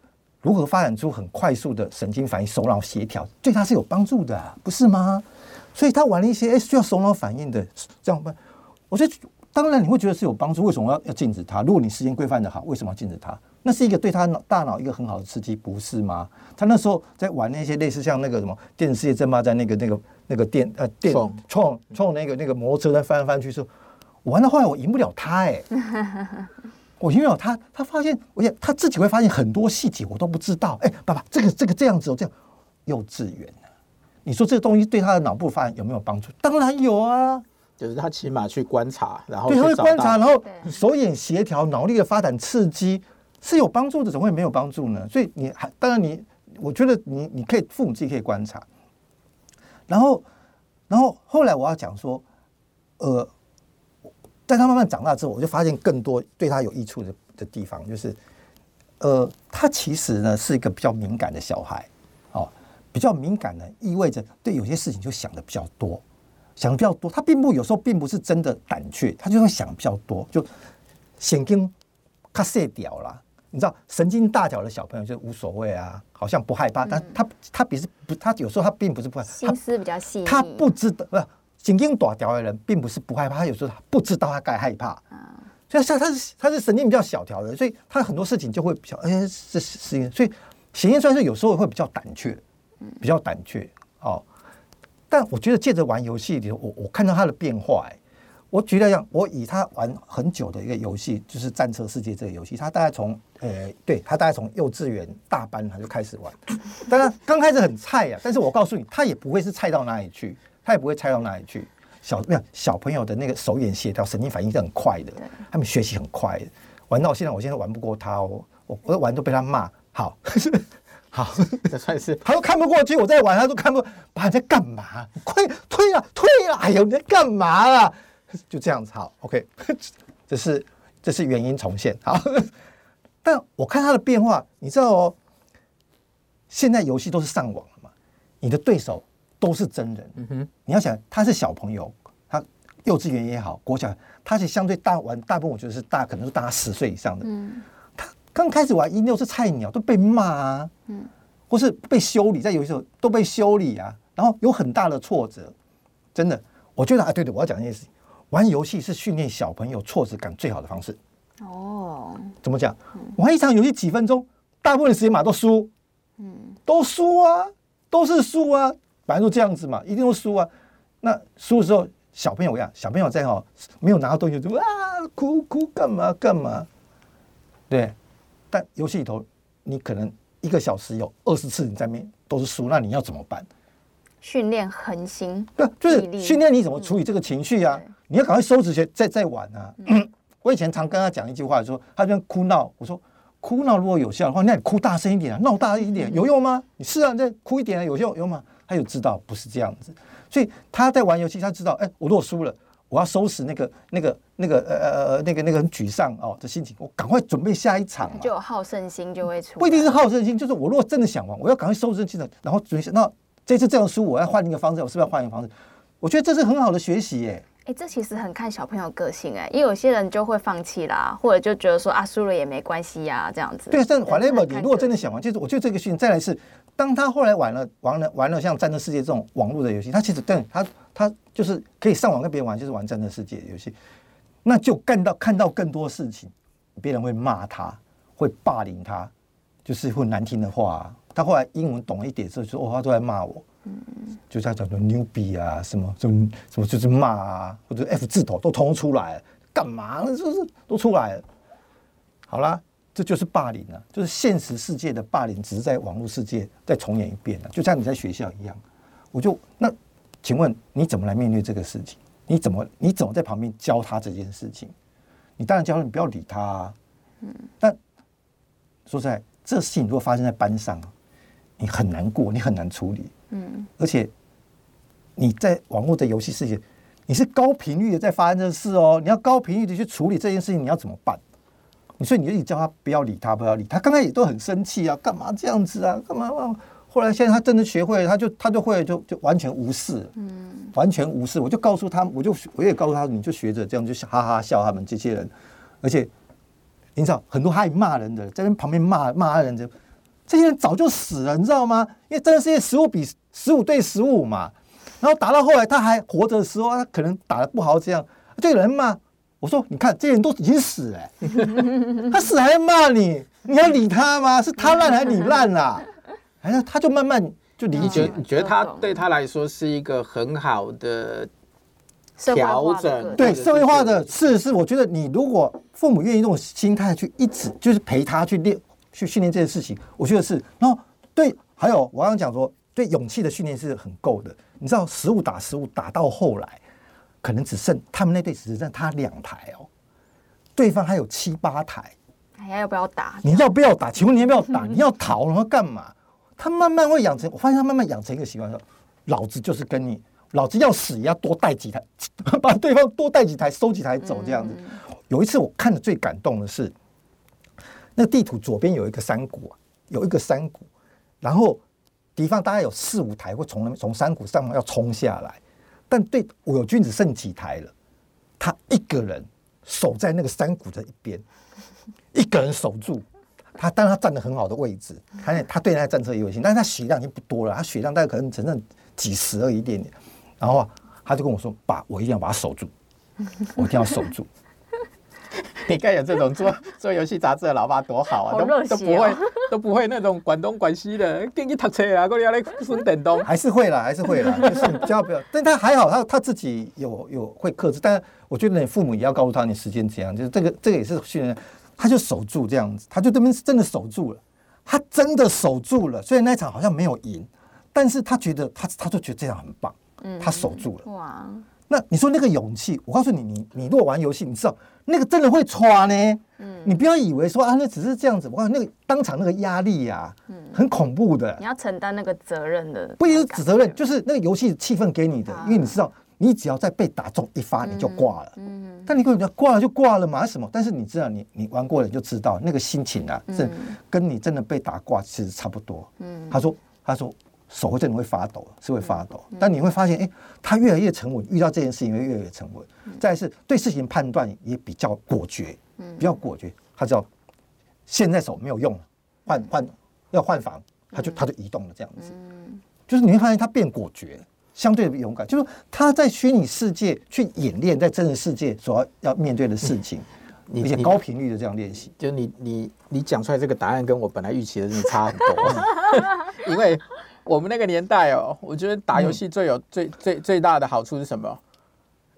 如何发展出很快速的神经反应、手脑协调，对他是有帮助的，不是吗？所以他玩了一些哎需要手脑反应的这样办，我觉得当然你会觉得是有帮助。为什么要要禁止他？如果你时间规范的好，为什么要禁止他？那是一个对他脑大脑一个很好的刺激，不是吗？他那时候在玩那些类似像那个什么《电视世界争霸战》那个那个那个电呃电冲冲那个那个摩托车在翻来翻去时候，我玩到后来我赢不了他哎、欸，我因为他他发现，而且他自己会发现很多细节我都不知道。哎，爸爸，这个这个这样子哦，这样幼稚园啊，你说这个东西对他的脑部发展有没有帮助？当然有啊，就是他起码去观察，然后对，他会观察，然后手眼协调、脑力的发展刺激是有帮助的，怎么会没有帮助呢？所以你还当然你，我觉得你你可以父母自己可以观察，然后然后后来我要讲说，呃。在他慢慢长大之后，我就发现更多对他有益处的的地方，就是，呃，他其实呢是一个比较敏感的小孩，哦，比较敏感呢意味着对有些事情就想的比较多，想的比较多。他并不有时候并不是真的胆怯，他就是想比较多，就神经卡塞掉了。你知道，神经大条的小朋友就无所谓啊，好像不害怕，但他他比是不，他有时候他并不是不害怕，心思比较细，他不知道不。神经短条的人，并不是不害怕，他有时候他不知道他该害怕，所以像他是他是神经比较小条的，所以他很多事情就会比较哎，是是，所以显现出来是有时候会比较胆怯，比较胆怯哦。但我觉得借着玩游戏里，我我看到他的变化，哎，我举例讲，我以他玩很久的一个游戏，就是《战车世界》这个游戏，他大概从呃，对他大概从幼稚园大班他就开始玩，当然刚开始很菜呀，但是我告诉你，他也不会是菜到哪里去。他也不会猜到哪里去。小没有小朋友的那个手眼协调、神经反应是很快的，他们学习很快的。玩到现在，我现在玩不过他哦，我我玩都被他骂。好，好，这算是他都看不过去。我在玩，他都看不。爸，你在干嘛？快退了，退了！哎呦，你在干嘛啊？就这样子，好，OK。这是这是原因重现。好，但我看他的变化，你知道哦，现在游戏都是上网了嘛？你的对手。都是真人，嗯哼，你要想他是小朋友，他幼稚园也好，国小，他是相对大玩，大部分我觉得是大，可能是大他十岁以上的。嗯，他刚开始玩一六是菜鸟，都被骂啊，嗯，或是被修理，在游戏时候都被修理啊，然后有很大的挫折。真的，我觉得啊，对对，我要讲一件事情，玩游戏是训练小朋友挫折感最好的方式。哦，怎么讲？玩一场游戏几分钟，大部分时间嘛都输，嗯，都输啊，都是输啊。反正就这样子嘛，一定会输啊。那输的时候，小朋友呀，小朋友在哦没有拿到东西就啊哭哭干嘛干嘛，对。但游戏里头，你可能一个小时有二十次你在面都是输，那你要怎么办？训练恒心，对，就是训练你怎么处理这个情绪啊。嗯、你要赶快收拾些，再再玩啊。嗯、我以前常跟他讲一句话，说他这边哭闹，我说。哭闹如果有效的话，那你哭大声一点啊，闹大一点有用吗？你是啊，再哭一点啊，有用有吗？他就知道不是这样子，所以他在玩游戏，他知道，哎，我如果输了，我要收拾那个那个那个呃呃那个那个很沮丧哦的心情，我赶快准备下一场，就有好胜心就会出。不一定是好胜心，就是我如果真的想玩，我要赶快收拾心情，然后准备。那这次这样输，我要换一个方式，我是不是要换一个方式？我觉得这是很好的学习耶。哎，这其实很看小朋友个性哎，因为有些人就会放弃啦，或者就觉得说啊，输了也没关系呀，这样子。对，但 whatever，你如果真的想玩，就是我觉得这个事情再来是，当他后来玩了玩了玩了像《战争世界》这种网络的游戏，他其实对他他就是可以上网跟别人玩，就是玩《战争世界》游戏，那就干到看到更多事情，别人会骂他，会霸凌他，就是会难听的话。他后来英文懂了一点之后，就哦，他都在骂我。嗯，就在讲的牛逼啊，什么什么什么就是骂啊，或者 F 字头都通出来了，干嘛呢？就是都出来了。好啦，这就是霸凌啊，就是现实世界的霸凌，只是在网络世界再重演一遍了，就像你在学校一样。我就那，请问你怎么来面对这个事情？你怎么你怎么在旁边教他这件事情？你当然教他，你不要理他啊。嗯，但说实在，这事情如果发生在班上，你很难过，你很难处理。嗯，而且你在网络的游戏世界，你是高频率的在发生这事哦。你要高频率的去处理这件事情，你要怎么办？所以你就叫他不要理他，不要理他。刚开始都很生气啊，干嘛这样子啊？干嘛？后来现在他真的学会了，他就他就会就就完全无视，嗯，完全无视。我就告诉他，我就我也告诉他，你就学着这样，就哈哈笑他们这些人。而且你知道，很多爱骂人的，在那旁边骂骂人的。这些人早就死了，你知道吗？因为真的是十五比十五对十五嘛，然后打到后来他还活着的时候，他可能打得不好，这样就有人骂我说：“你看，这些人都已经死了，他死还要骂你，你要理他吗？是他烂还是你烂啦？”哎呀，他就慢慢就理解。你觉得他对他来说是一个很好的调整。对，社会化的是是，我觉得你如果父母愿意这种心态去一直就是陪他去练去训练这件事情，我觉得是。然后对，还有我刚刚讲说，对勇气的训练是很够的。你知道实物打实物打到后来，可能只剩他们那队只剩他两台哦，对方还有七八台。哎呀，要不要打？你要不要打？请问你要不要打？你要逃然后干嘛？他慢慢会养成，我发现他慢慢养成一个习惯，说老子就是跟你，老子要死也要多带几台，把对方多带几台，收几台走这样子。有一次我看的最感动的是，那个地图左边有一个山谷，有一个山谷，然后敌方大概有四五台会从那从山谷上要冲下来，但对我有君子剩几台了，他一个人守在那个山谷的一边，一个人守住。他，当然他站的很好的位置，他他对那战车也有心，但是他血量已经不多了，他血量大概可能只剩几十而已一点点。然后他就跟我说：“爸，我一定要把他守住，我一定要守住。” 你看有这种做 做游戏杂志的老爸多好啊，好哦、都都不会都不会那种管东管西的，给你读册啊，还 是会啦，还是会啦，就是比较不要。但他还好，他他自己有有会克制，但我觉得你父母也要告诉他，你时间怎样，就是这个这个也是训练。他就守住这样子，他就这边真的守住了，他真的守住了。虽然那一场好像没有赢，但是他觉得他他就觉得这样很棒，嗯，他守住了。哇！那你说那个勇气，我告诉你，你你如果玩游戏，你知道那个真的会穿呢。嗯，你不要以为说啊，那只是这样子。我告诉你，那个当场那个压力呀，嗯，很恐怖的。你要承担那个责任的，不一定是责任，就是那个游戏气氛给你的，因为你知道。你只要再被打中一发，你就挂了。嗯，但你跟人家挂了就挂了嘛？什么？但是你知道，你你玩过了你就知道那个心情啊，是跟你真的被打挂其实差不多。嗯，他说他说手会真的会发抖，是会发抖。但你会发现，哎，他越来越沉稳，遇到这件事情会越来越沉稳。再来是对事情判断也比较果决，比较果决。他知道现在手没有用了，换换要换防，他就他就移动了这样子。嗯，就是你会发现他变果决。相对的勇敢，就是他在虚拟世界去演练，在真实世界所要要面对的事情，而且高频率的这样练习。就你你你讲出来这个答案，跟我本来预期的真的差很多。因为我们那个年代哦，我觉得打游戏最有最最最大的好处是什么？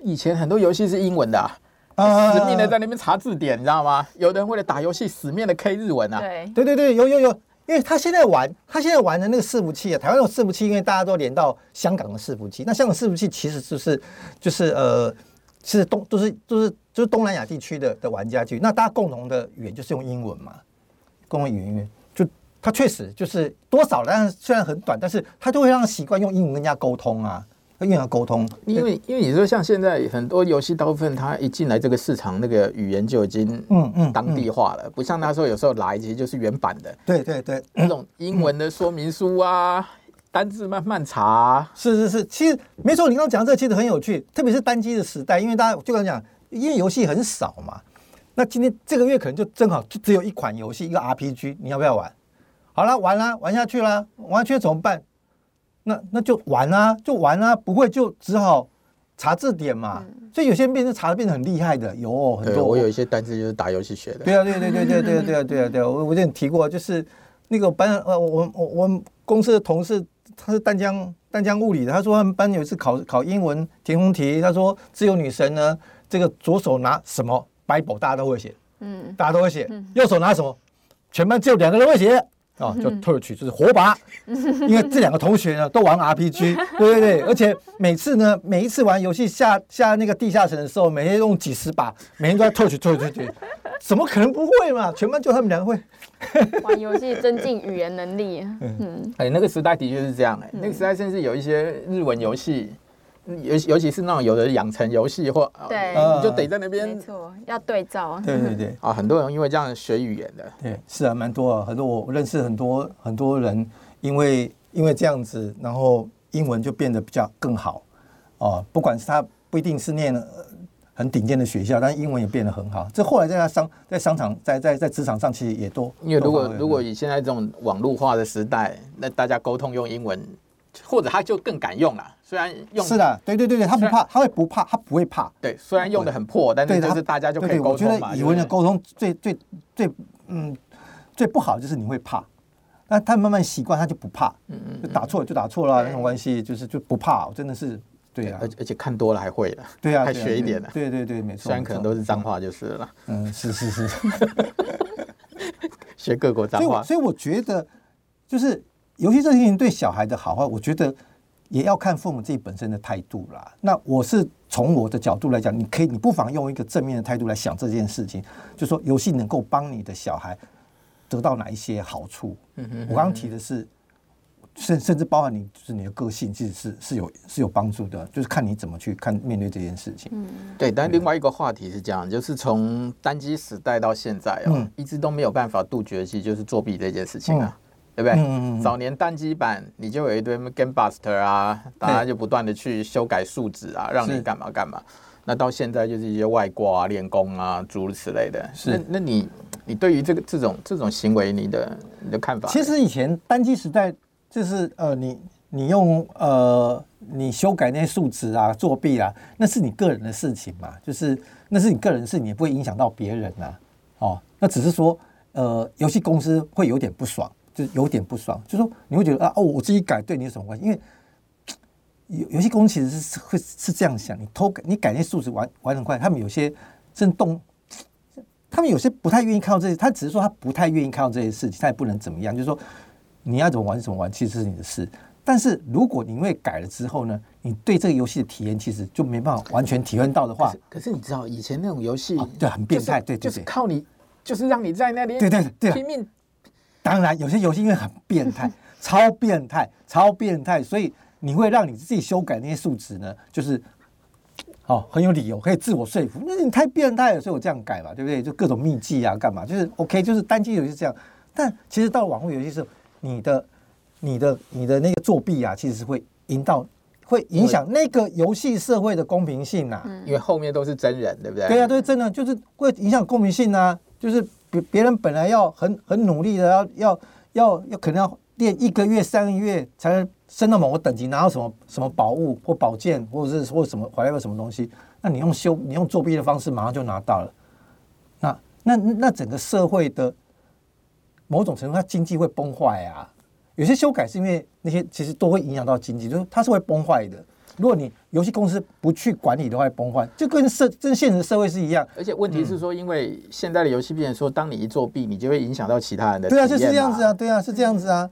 以前很多游戏是英文的，啊，死命的在那边查字典，你知道吗？有的人为了打游戏死命的 K 日文啊。对对对对，有有有。因为他现在玩，他现在玩的那个伺服器啊，台湾有伺服器，因为大家都连到香港的伺服器。那香港伺服器其实就是就是呃，是东都是都是就是东南亚地区的的玩家去。那大家共同的语言就是用英文嘛，共同语言就他确实就是多少，但是虽然很短，但是它就会让他习惯用英文跟人家沟通啊。跟银行沟通，因为因为你说像现在很多游戏大部分它一进来这个市场，那个语言就已经嗯嗯当地化了，不像那时候有时候来其实就是原版的，对对对，那种英文的说明书啊，单字慢慢查，是是是，其实没错，你刚刚讲这个其实很有趣，特别是单机的时代，因为大家就刚讲，因为游戏很少嘛，那今天这个月可能就正好就只有一款游戏，一个 RPG，你要不要玩？好了，玩啦，玩下去啦，玩下去怎么办？那那就玩啊，就玩啊，不会就只好查字典嘛。嗯、所以有些人变成查的变得很厉害的，有哦很多。我有一些单词就是打游戏学的。对啊，对对对对对对啊对啊对啊！我我之前提过，就是那个班呃，我我我们公司的同事，他是淡江淡江物理的，他说他们班有一次考考英文填空题，他说自由女神呢，这个左手拿什么 Bible 大家都会写，嗯，大家都会写，右手拿什么，全班只有两个人会写。啊，就 Torch 就是火把，因为这两个同学呢都玩 RPG，对对对，而且每次呢，每一次玩游戏下下那个地下城的时候，每天用几十把，每天都在 Torch Torch Torch，怎么可能不会嘛？全班就他们两个会 玩游戏，增进语言能力。嗯，哎，那个时代的确是这样哎，那个时代甚至有一些日文游戏。尤尤其是那种有的养成游戏或对，你就得在那边，没错，要对照。对对对，啊，很多人因为这样学语言的，对，是啊，蛮多啊，很多我认识很多很多人，因为因为这样子，然后英文就变得比较更好哦。不管是他不一定是念很顶尖的学校，但英文也变得很好。这后来在他商在商场在在在职场上，其实也多因为如果如果以现在这种网络化的时代，那大家沟通用英文。或者他就更敢用了，虽然用是的，对对对对，他不怕，他会不怕，他不会怕。对，虽然用的很破，但是就是大家就可以沟通嘛。我觉得语文的沟通最最最嗯最不好就是你会怕，那他慢慢习惯，他就不怕。嗯嗯，就打错了就打错了，那种关系就是就不怕，真的是对啊，而而且看多了还会了，对啊，还学一点呢。对对对，没错。虽然可能都是脏话就是了。嗯，是是是。学各国脏话，所以我觉得，就是尤其这件事情对小孩的好坏，我觉得也要看父母自己本身的态度啦。那我是从我的角度来讲，你可以，你不妨用一个正面的态度来想这件事情，就说游戏能够帮你的小孩得到哪一些好处。嗯嗯，我刚刚提的是，甚甚至包含你就是你的个性，其实是是有是有帮助的，就是看你怎么去看面对这件事情。嗯，对。但另外一个话题是这样，就是从单机时代到现在哦，嗯、一直都没有办法杜绝，其实就是作弊这件事情啊，嗯、对不对？嗯嗯嗯，早年单机版你就有一堆 Game Buster 啊，大家就不断的去修改数值啊，让你干嘛干嘛。那到现在就是一些外挂啊、练功啊诸如此类的。是，那那你你对于这个这种这种行为，你的你的看法？其实以前单机时代。就是呃，你你用呃，你修改那些数值啊，作弊啊，那是你个人的事情嘛，就是那是你个人的事，你也不会影响到别人呐、啊，哦，那只是说呃，游戏公司会有点不爽，就是有点不爽，就是说你会觉得啊，哦，我自己改对你有什么关系？因为游游戏公司其实是会是这样想，你偷改，你改那些数值玩玩很快，他们有些震动，他们有些不太愿意看到这些，他只是说他不太愿意看到这些事情，他也不能怎么样，就是说。你要怎么玩怎么玩，其实是你的事。但是如果你因为改了之后呢，你对这个游戏的体验其实就没办法完全体验到的话，可是你知道以前那种游戏对很变态，对对对，就是靠你，就是让你在那里对对对拼命。当然有些游戏因为很变态，超变态，超变态，所以你会让你自己修改那些数值呢，就是哦很有理由可以自我说服。那你太变态了，所以我这样改嘛，对不对？就各种秘技啊，干嘛？就是 OK，就是单机游戏这样。但其实到了网络游戏时候。你的、你的、你的那个作弊啊，其实是会引导、会影响那个游戏社会的公平性啊。因为后面都是真人，对不对？对啊，都是真的，就是会影响公平性啊。就是别人本来要很很努力的，要要要要，可能要练一个月、三个月才能升到某个等级，拿到什么什么宝物或宝剑，或者是或什么怀了什么东西。那你用修，你用作弊的方式，马上就拿到了。那那那整个社会的。某种程度，它经济会崩坏啊。有些修改是因为那些其实都会影响到经济，就是它是会崩坏的。如果你游戏公司不去管理的话，崩坏，就跟社跟现实社会是一样。而且问题是说，因为现在的游戏变成说，当你一作弊，你就会影响到其他人的。对啊，就是这样子啊，对啊，是这样子啊，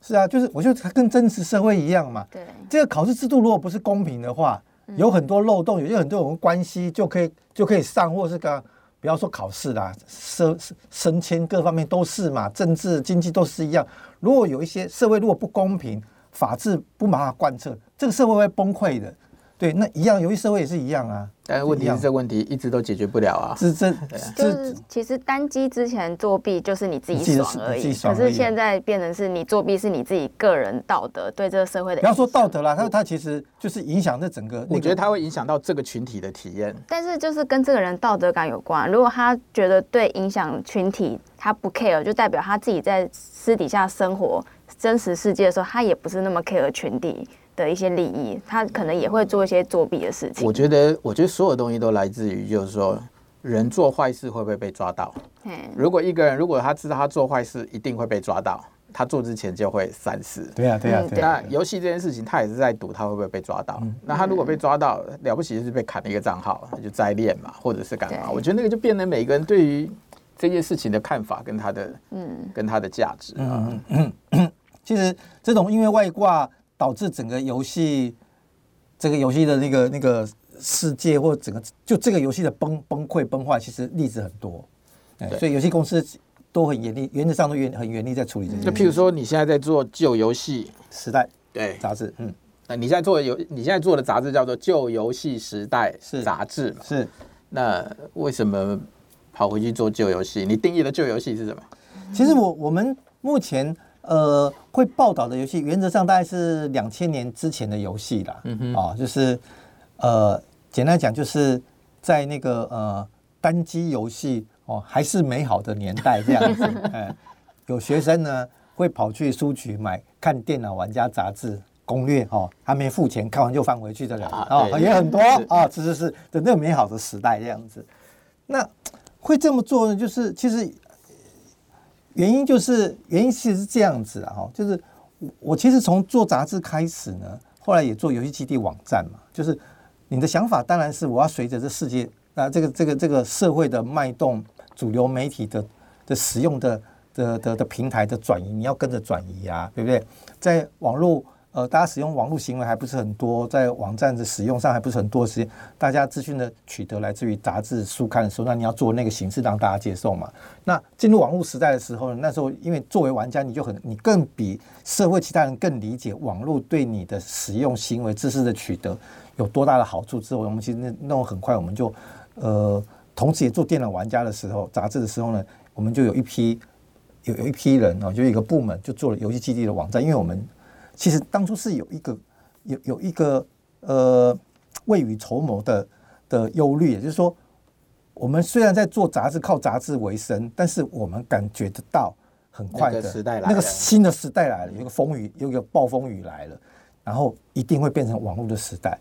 是啊，就是我觉得它跟真实社会一样嘛。对，这个考试制度如果不是公平的话，有很多漏洞，有些很多种关系就可以就可以上，或是个。不要说考试啦，升升迁各方面都是嘛，政治经济都是一样。如果有一些社会如果不公平，法治不把它贯彻，这个社会会崩溃的。对，那一样，游戏社会也是一样啊。但是问题是，这个问题一直都解决不了啊。这这就是其实单机之前作弊就是你自己爽而已，可是现在变成是你作弊是你自己个人道德对这个社会的。不要说道德啦，他他其实就是影响这整个。我觉得他会影响到这个群体的体验。但是就是跟这个人道德感有关。如果他觉得对影响群体他不 care，就代表他自己在私底下生活真实世界的时候，他也不是那么 care 群体的一些利益，他可能也会做一些作弊的事情。我觉得，我觉得所有东西都来自于，就是说，人做坏事会不会被抓到？如果一个人如果他知道他做坏事一定会被抓到，他做之前就会三思。对啊，对啊，对啊。那游戏这件事情，他也是在赌他会不会被抓到。那他如果被抓到，了不起就是被砍了一个账号，就再练嘛，或者是干嘛？我觉得那个就变得每个人对于这件事情的看法跟他的，嗯，跟他的价值啊。其实这种因为外挂。导致整个游戏，这个游戏的那个那个世界或整个就这个游戏的崩崩溃崩坏，其实例子很多，对，所以游戏公司都很严厉，原则上都严很严厉在处理这些。就譬如说，你现在在做旧游戏时代对杂志，嗯，那你现在做的游你现在做的杂志叫做旧游戏时代是杂志嘛？是，那为什么跑回去做旧游戏？你定义的旧游戏是什么？其实我我们目前。呃，会报道的游戏原则上大概是两千年之前的游戏啦，嗯哼，啊，就是呃，简单讲就是在那个呃单机游戏哦还是美好的年代这样子，嗯，有学生呢会跑去书局买看电脑玩家杂志攻略哦，还没付钱，看完就放回去的了。啊，也很多 啊，是是是的那个美好的时代这样子。那会这么做呢，就是其实。原因就是原因其实是这样子啊，就是我其实从做杂志开始呢，后来也做游戏基地网站嘛，就是你的想法当然是我要随着这世界啊，这个这个这个社会的脉动，主流媒体的的使用的的的的平台的转移，你要跟着转移啊，对不对？在网络。呃，大家使用网络行为还不是很多，在网站的使用上还不是很多时间。大家资讯的取得来自于杂志、书刊的时候，那你要做那个形式让大家接受嘛？那进入网络时代的时候，那时候因为作为玩家，你就很你更比社会其他人更理解网络对你的使用行为、知识的取得有多大的好处之后，我们其实那那种很快我们就呃，同时也做电脑玩家的时候，杂志的时候呢，我们就有一批有有一批人啊，就一个部门就做了游戏基地的网站，因为我们。其实当初是有一个有有一个呃未雨绸缪的的忧虑，也就是说，我们虽然在做杂志，靠杂志为生，但是我们感觉得到很快的时代来了，那个新的时代来了，有个风雨，有一个暴风雨来了，然后一定会变成网络的时代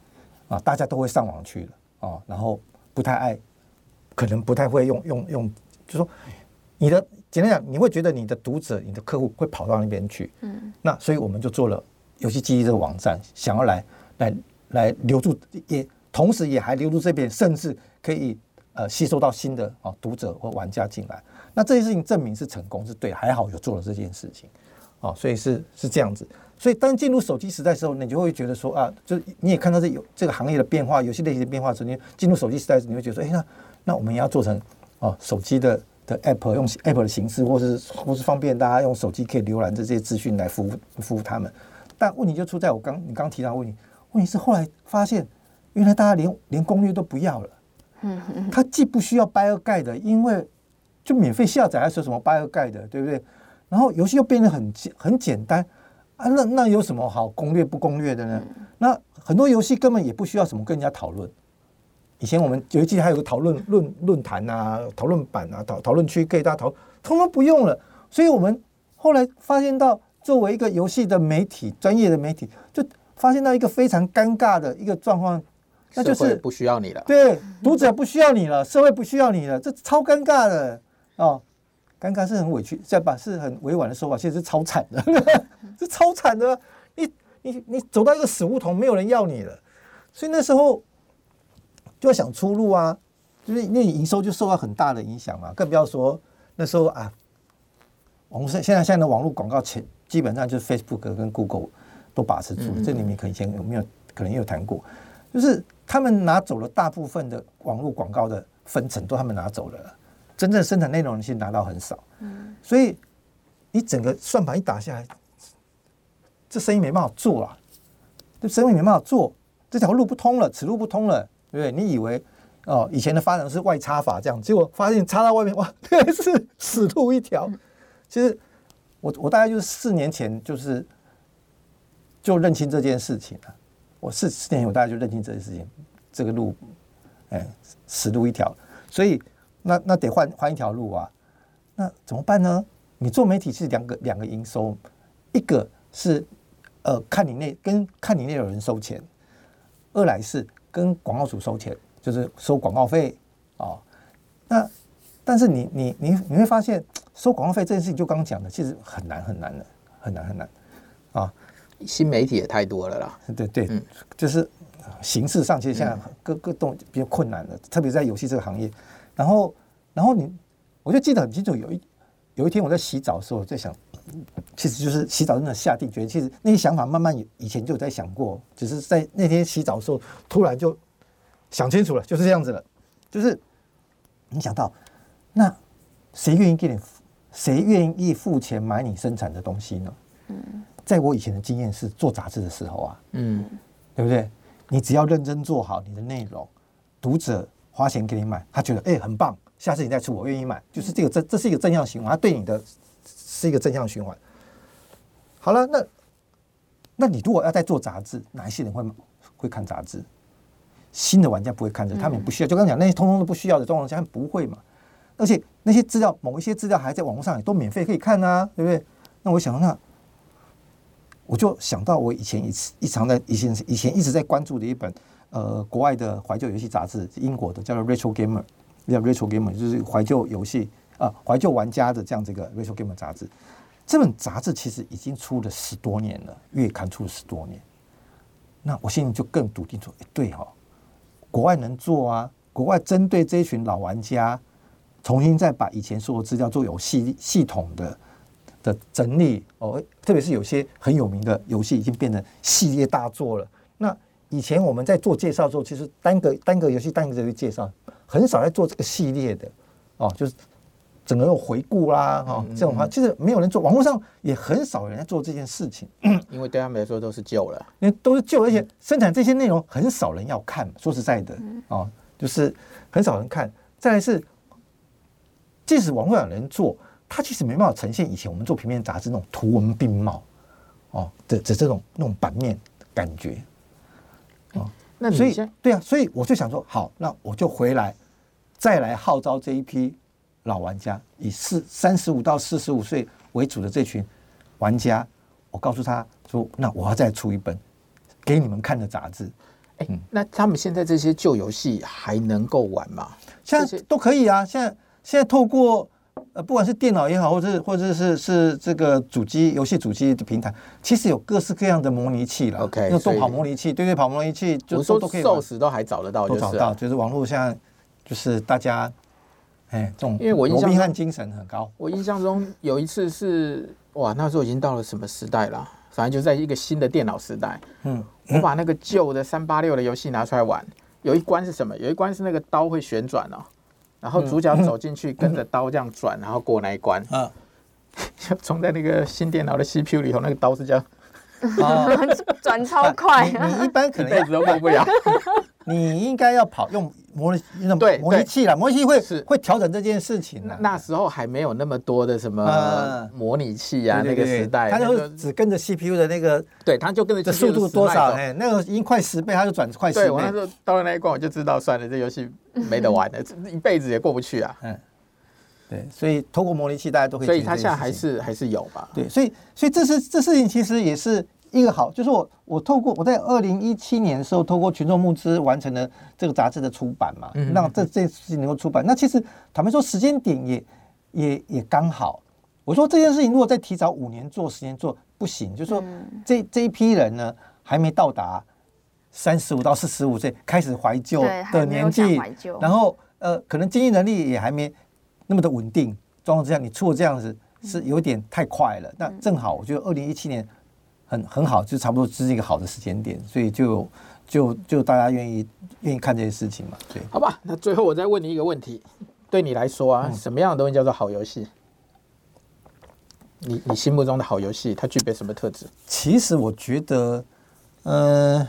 啊，大家都会上网去了啊，然后不太爱，可能不太会用用用，就是说你的。简单讲，你会觉得你的读者、你的客户会跑到那边去，嗯，那所以我们就做了游戏基地这个网站，想要来来来留住，也同时也还留住这边，甚至可以呃吸收到新的啊读者或玩家进来。那这件事情证明是成功，是对，还好有做了这件事情，哦，所以是是这样子。所以当进入手机时代的时候，你就会觉得说啊，就你也看到这有这个行业的变化，游戏类型的变化之后，你进入手机时代，你会觉得说，哎，那那我们也要做成哦手机的。的 app 用 app 的形式，或是或是方便大家用手机可以浏览这些资讯来服务服务他们，但问题就出在我刚你刚提到的问题，问题是后来发现，原来大家连连攻略都不要了，嗯嗯，他既不需要 Buy a Guide，因为就免费下载还是什么 Buy a Guide，对不对？然后游戏又变得很简很简单啊，那那有什么好攻略不攻略的呢？那很多游戏根本也不需要什么跟人家讨论。以前我们有一季还有个讨论论论坛啊，讨论版啊，讨讨论区可以大家讨，通通不用了。所以我们后来发现到，作为一个游戏的媒体，专业的媒体，就发现到一个非常尴尬的一个状况，那就是不需要你了。对，读者不需要你了，社会不需要你了，这超尴尬的哦。尴尬是很委屈，这把是很委婉的说法，其实是超惨的，是超惨的。你你你走到一个死胡同，没有人要你了。所以那时候。就要想出路啊，就是那营收就受到很大的影响嘛，更不要说那时候啊，我们现现在现在的网络广告前基本上就是 Facebook 跟 Google 都把持住了，这里面可能以前有没有可能也有谈过，就是他们拿走了大部分的网络广告的分成，都他们拿走了，真正生产内容的其实拿到很少，所以你整个算盘一打下来，这生意没办法做了，这生意没办法做，这条路不通了，此路不通了。对？你以为哦，以前的发展是外插法这样，结果发现插到外面，哇，原来是死路一条。其实我我大概就是四年前就是就认清这件事情了。我四四年前我大概就认清这件事情，这个路哎死路一条，所以那那得换换一条路啊。那怎么办呢？你做媒体是两个两个营收，一个是呃看你那跟看你那有人收钱，二来是。跟广告主收钱，就是收广告费啊。那但是你你你你会发现，收广告费这件事情，就刚刚讲的，其实很难很难的，很难很难啊。新媒体也太多了啦。对对，嗯，就是形式上其实现在各各动比较困难的，特别在游戏这个行业。然后然后你，我就记得很清楚，有一有一天我在洗澡的时候，我在想。其实就是洗澡真的下定决心，其实那些想法慢慢以前就有在想过，只是在那天洗澡的时候突然就想清楚了，就是这样子了。就是你想到，那谁愿意给你，谁愿意付钱买你生产的东西呢？嗯，在我以前的经验是做杂志的时候啊，嗯，对不对？你只要认真做好你的内容，读者花钱给你买，他觉得哎很棒，下次你再出我愿意买，就是这个这这是一个正向循环，他对你的。是一个正向循环。好了，那那你如果要在做杂志，哪一些人会会看杂志？新的玩家不会看的，他们也不需要。就刚刚讲那些通通都不需要的状况下，不会嘛？而且那些资料，某一些资料还在网络上也都免费可以看啊，对不对？那我想，那我就想到我以前一次一常在以前以前一直在关注的一本呃国外的怀旧游戏杂志，英国的叫做 Retro Gamer，叫 Retro Gamer，就是怀旧游戏。啊，怀旧玩家的这样这个《Retro Game》杂志，这本杂志其实已经出了十多年了，月刊出了十多年。那我心里就更笃定说，哎，对、哦，国外能做啊，国外针对这一群老玩家，重新再把以前所有资料做有系系统的的整理哦，特别是有些很有名的游戏已经变成系列大作了。那以前我们在做介绍的时候，其实单个单个游戏单个游戏介绍，很少在做这个系列的哦，就是。整个有回顾啦，哈，这种话其实没有人做，网络上也很少人在做这件事情，因为对他们来说都是旧了，因为都是旧，而且生产这些内容很少人要看。说实在的，哦，就是很少人看。再来是，即使网络上有人做，他其实没办法呈现以前我们做平面杂志那种图文并茂，哦的的这种那种版面感觉，哦，那所以对啊，所以我就想说，好，那我就回来再来号召这一批。老玩家以四三十五到四十五岁为主的这群玩家，我告诉他说：“那我要再出一本给你们看的杂志。”哎，那他们现在这些旧游戏还能够玩吗？现在都可以啊！现在现在透过呃，不管是电脑也好，或者是或者是是这个主机游戏主机的平台，其实有各式各样的模拟器了。OK，那做跑模拟器，对对，跑模拟器就都都可以。寿司都还找得到，都找到，就是网络现在就是大家。哎，这种因为我印象中精神很高。我印象中有一次是哇，那时候已经到了什么时代了？反正就在一个新的电脑时代。嗯，我把那个旧的三八六的游戏拿出来玩，有一关是什么？有一关是那个刀会旋转哦，然后主角走进去跟着刀这样转，然后过那一关。嗯，就冲在那个新电脑的 CPU 里头，那个刀是这样，转超快。你一般可能一辈子都过不了。你应该要跑用模拟那种模拟器了，模拟器会是会调整这件事情的。那时候还没有那么多的什么模拟器啊，那个时代，它就只跟着 CPU 的那个，对，它就跟着这速度多少，哎，那个已经快十倍，它就转快十倍。对，我那时候到了那一关，我就知道算了，这游戏没得玩了，一辈子也过不去啊。嗯，对，所以透过模拟器，大家都可以。所以它现在还是还是有吧？对，所以所以这是这事情其实也是。一个好，就是我我透过我在二零一七年的时候，透过群众募资完成了这个杂志的出版嘛，让这这事情能够出版。那其实坦白说，时间点也也也刚好。我说这件事情如果再提早五年做、十年做不行，就是说这这一批人呢，还没到达三十五到四十五岁开始怀旧的年纪，然后呃，可能经济能力也还没那么的稳定状况之下，你出了这样子是有点太快了。那正好，我觉得二零一七年。很很好，就差不多是一个好的时间点，所以就就就大家愿意愿意看这些事情嘛，对，好吧。那最后我再问你一个问题，对你来说啊，嗯、什么样的东西叫做好游戏？你你心目中的好游戏，它具备什么特质？其实我觉得，呃，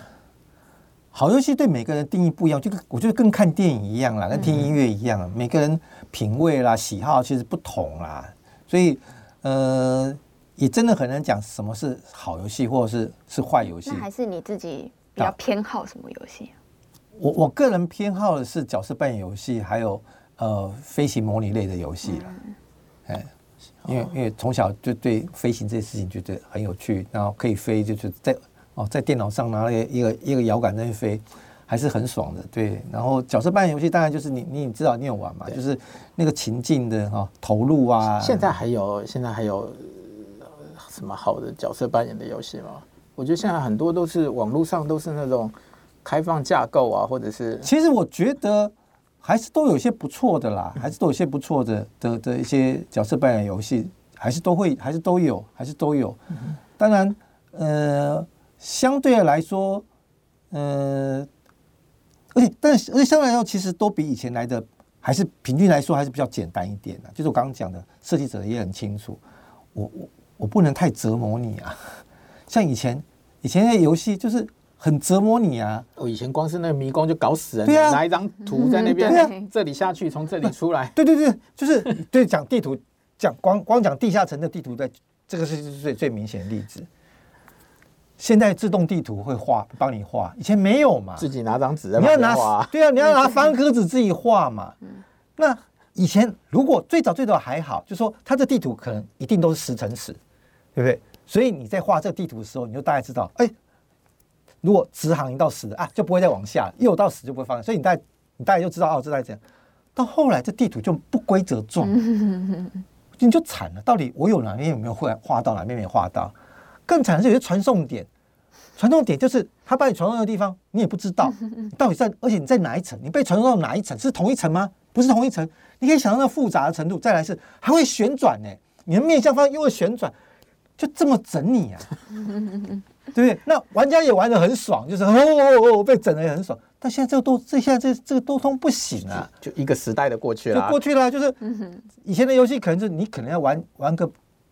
好游戏对每个人定义不一样，就跟我觉得跟看电影一样啦，跟听音乐一样，嗯、每个人品味啦、喜好其实不同啦，所以呃。也真的很难讲什么是好游戏，或者是是坏游戏。那还是你自己比较偏好什么游戏？我我个人偏好的是角色扮演游戏，还有呃飞行模拟类的游戏了。哎、嗯，因为因为从小就对飞行这件事情觉得很有趣，然后可以飞，就是在哦在电脑上拿了一个一个摇杆在那飞，还是很爽的。对，然后角色扮演游戏当然就是你你也知道你有玩嘛，就是那个情境的哈投入啊。现在还有现在还有。什么好的角色扮演的游戏吗？我觉得现在很多都是网络上都是那种开放架构啊，或者是……其实我觉得还是都有些不错的啦，还是都有些不错的的的一些角色扮演游戏，还是都会，还是都有，还是都有。当然，呃，相对来说，呃，而且，但是，而且相对来说，其实都比以前来的还是平均来说还是比较简单一点的。就是我刚刚讲的，设计者也很清楚，我我。我不能太折磨你啊！像以前，以前那游戏就是很折磨你啊。我以前光是那个迷宫就搞死人，对啊，拿一张图在那边，这里下去，从这里出来。对对对，就是对讲地图，讲光光讲地下城的地图的，这个是最最明显的例子。现在自动地图会画，帮你画，以前没有嘛？自己拿张纸，你要拿，对啊，你要拿方格子自己画嘛。那以前如果最早最早还好，就说它这地图可能一定都是十乘十。对不对？所以你在画这个地图的时候，你就大概知道，哎，如果直行一到十啊，就不会再往下；右到十就不会放。所以你大概你大概就知道哦，这在这样。到后来这地图就不规则状，你就惨了。到底我有哪边有没有画画到，哪边没画到？更惨的是有些传送点，传送点就是他把你传送的地方，你也不知道你 到底在，而且你在哪一层，你被传送到哪一层，是同一层吗？不是同一层，你可以想到那复杂的程度。再来是还会旋转呢，你的面向方又会旋转，就这么整你啊，对不对？那玩家也玩的很爽，就是哦哦哦被整的也很爽。但现在这个都这现在这这个都通不行啊，就一个时代的过去了，就过去了，就是以前的游戏可能是你可能要玩玩个。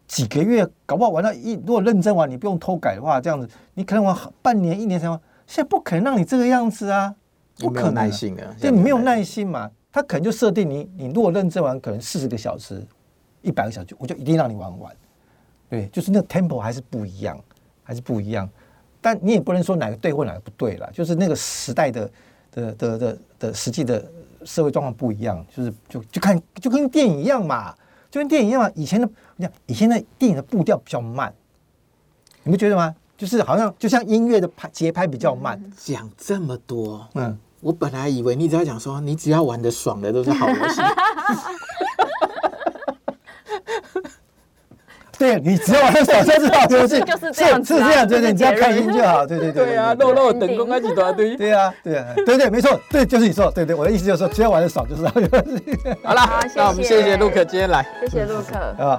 几个月，搞不好玩到一，如果认真玩，你不用偷改的话，这样子你可能玩半年、一年才玩。现在不可能让你这个样子啊，不可能耐心啊，对，你没有耐心嘛。他可能就设定你，你如果认真玩，可能四十个小时、一百个小时，我就一定让你玩完。对，就是那个 tempo 还是不一样，还是不一样。但你也不能说哪个对或哪个不对了，就是那个时代的的的的的实际的社会状况不一样，就是就就看就跟电影一样嘛。就跟电影一样嘛，以前的你看，以前的电影的步调比较慢，你不觉得吗？就是好像就像音乐的拍节拍比较慢。讲这么多，嗯，我本来以为你只要讲说，你只要玩的爽的都是好游戏。对，你只要玩得爽就是好游戏，就是这样，是这样，对对，你只要开心就好，对对对。对啊，肉肉等公开一大堆。对啊，对啊，对对，没错，对，就是你说，对对，我的意思就是说，只要玩的爽就是好游戏。好了，那我们谢谢陆可今天来，谢谢陆可啊。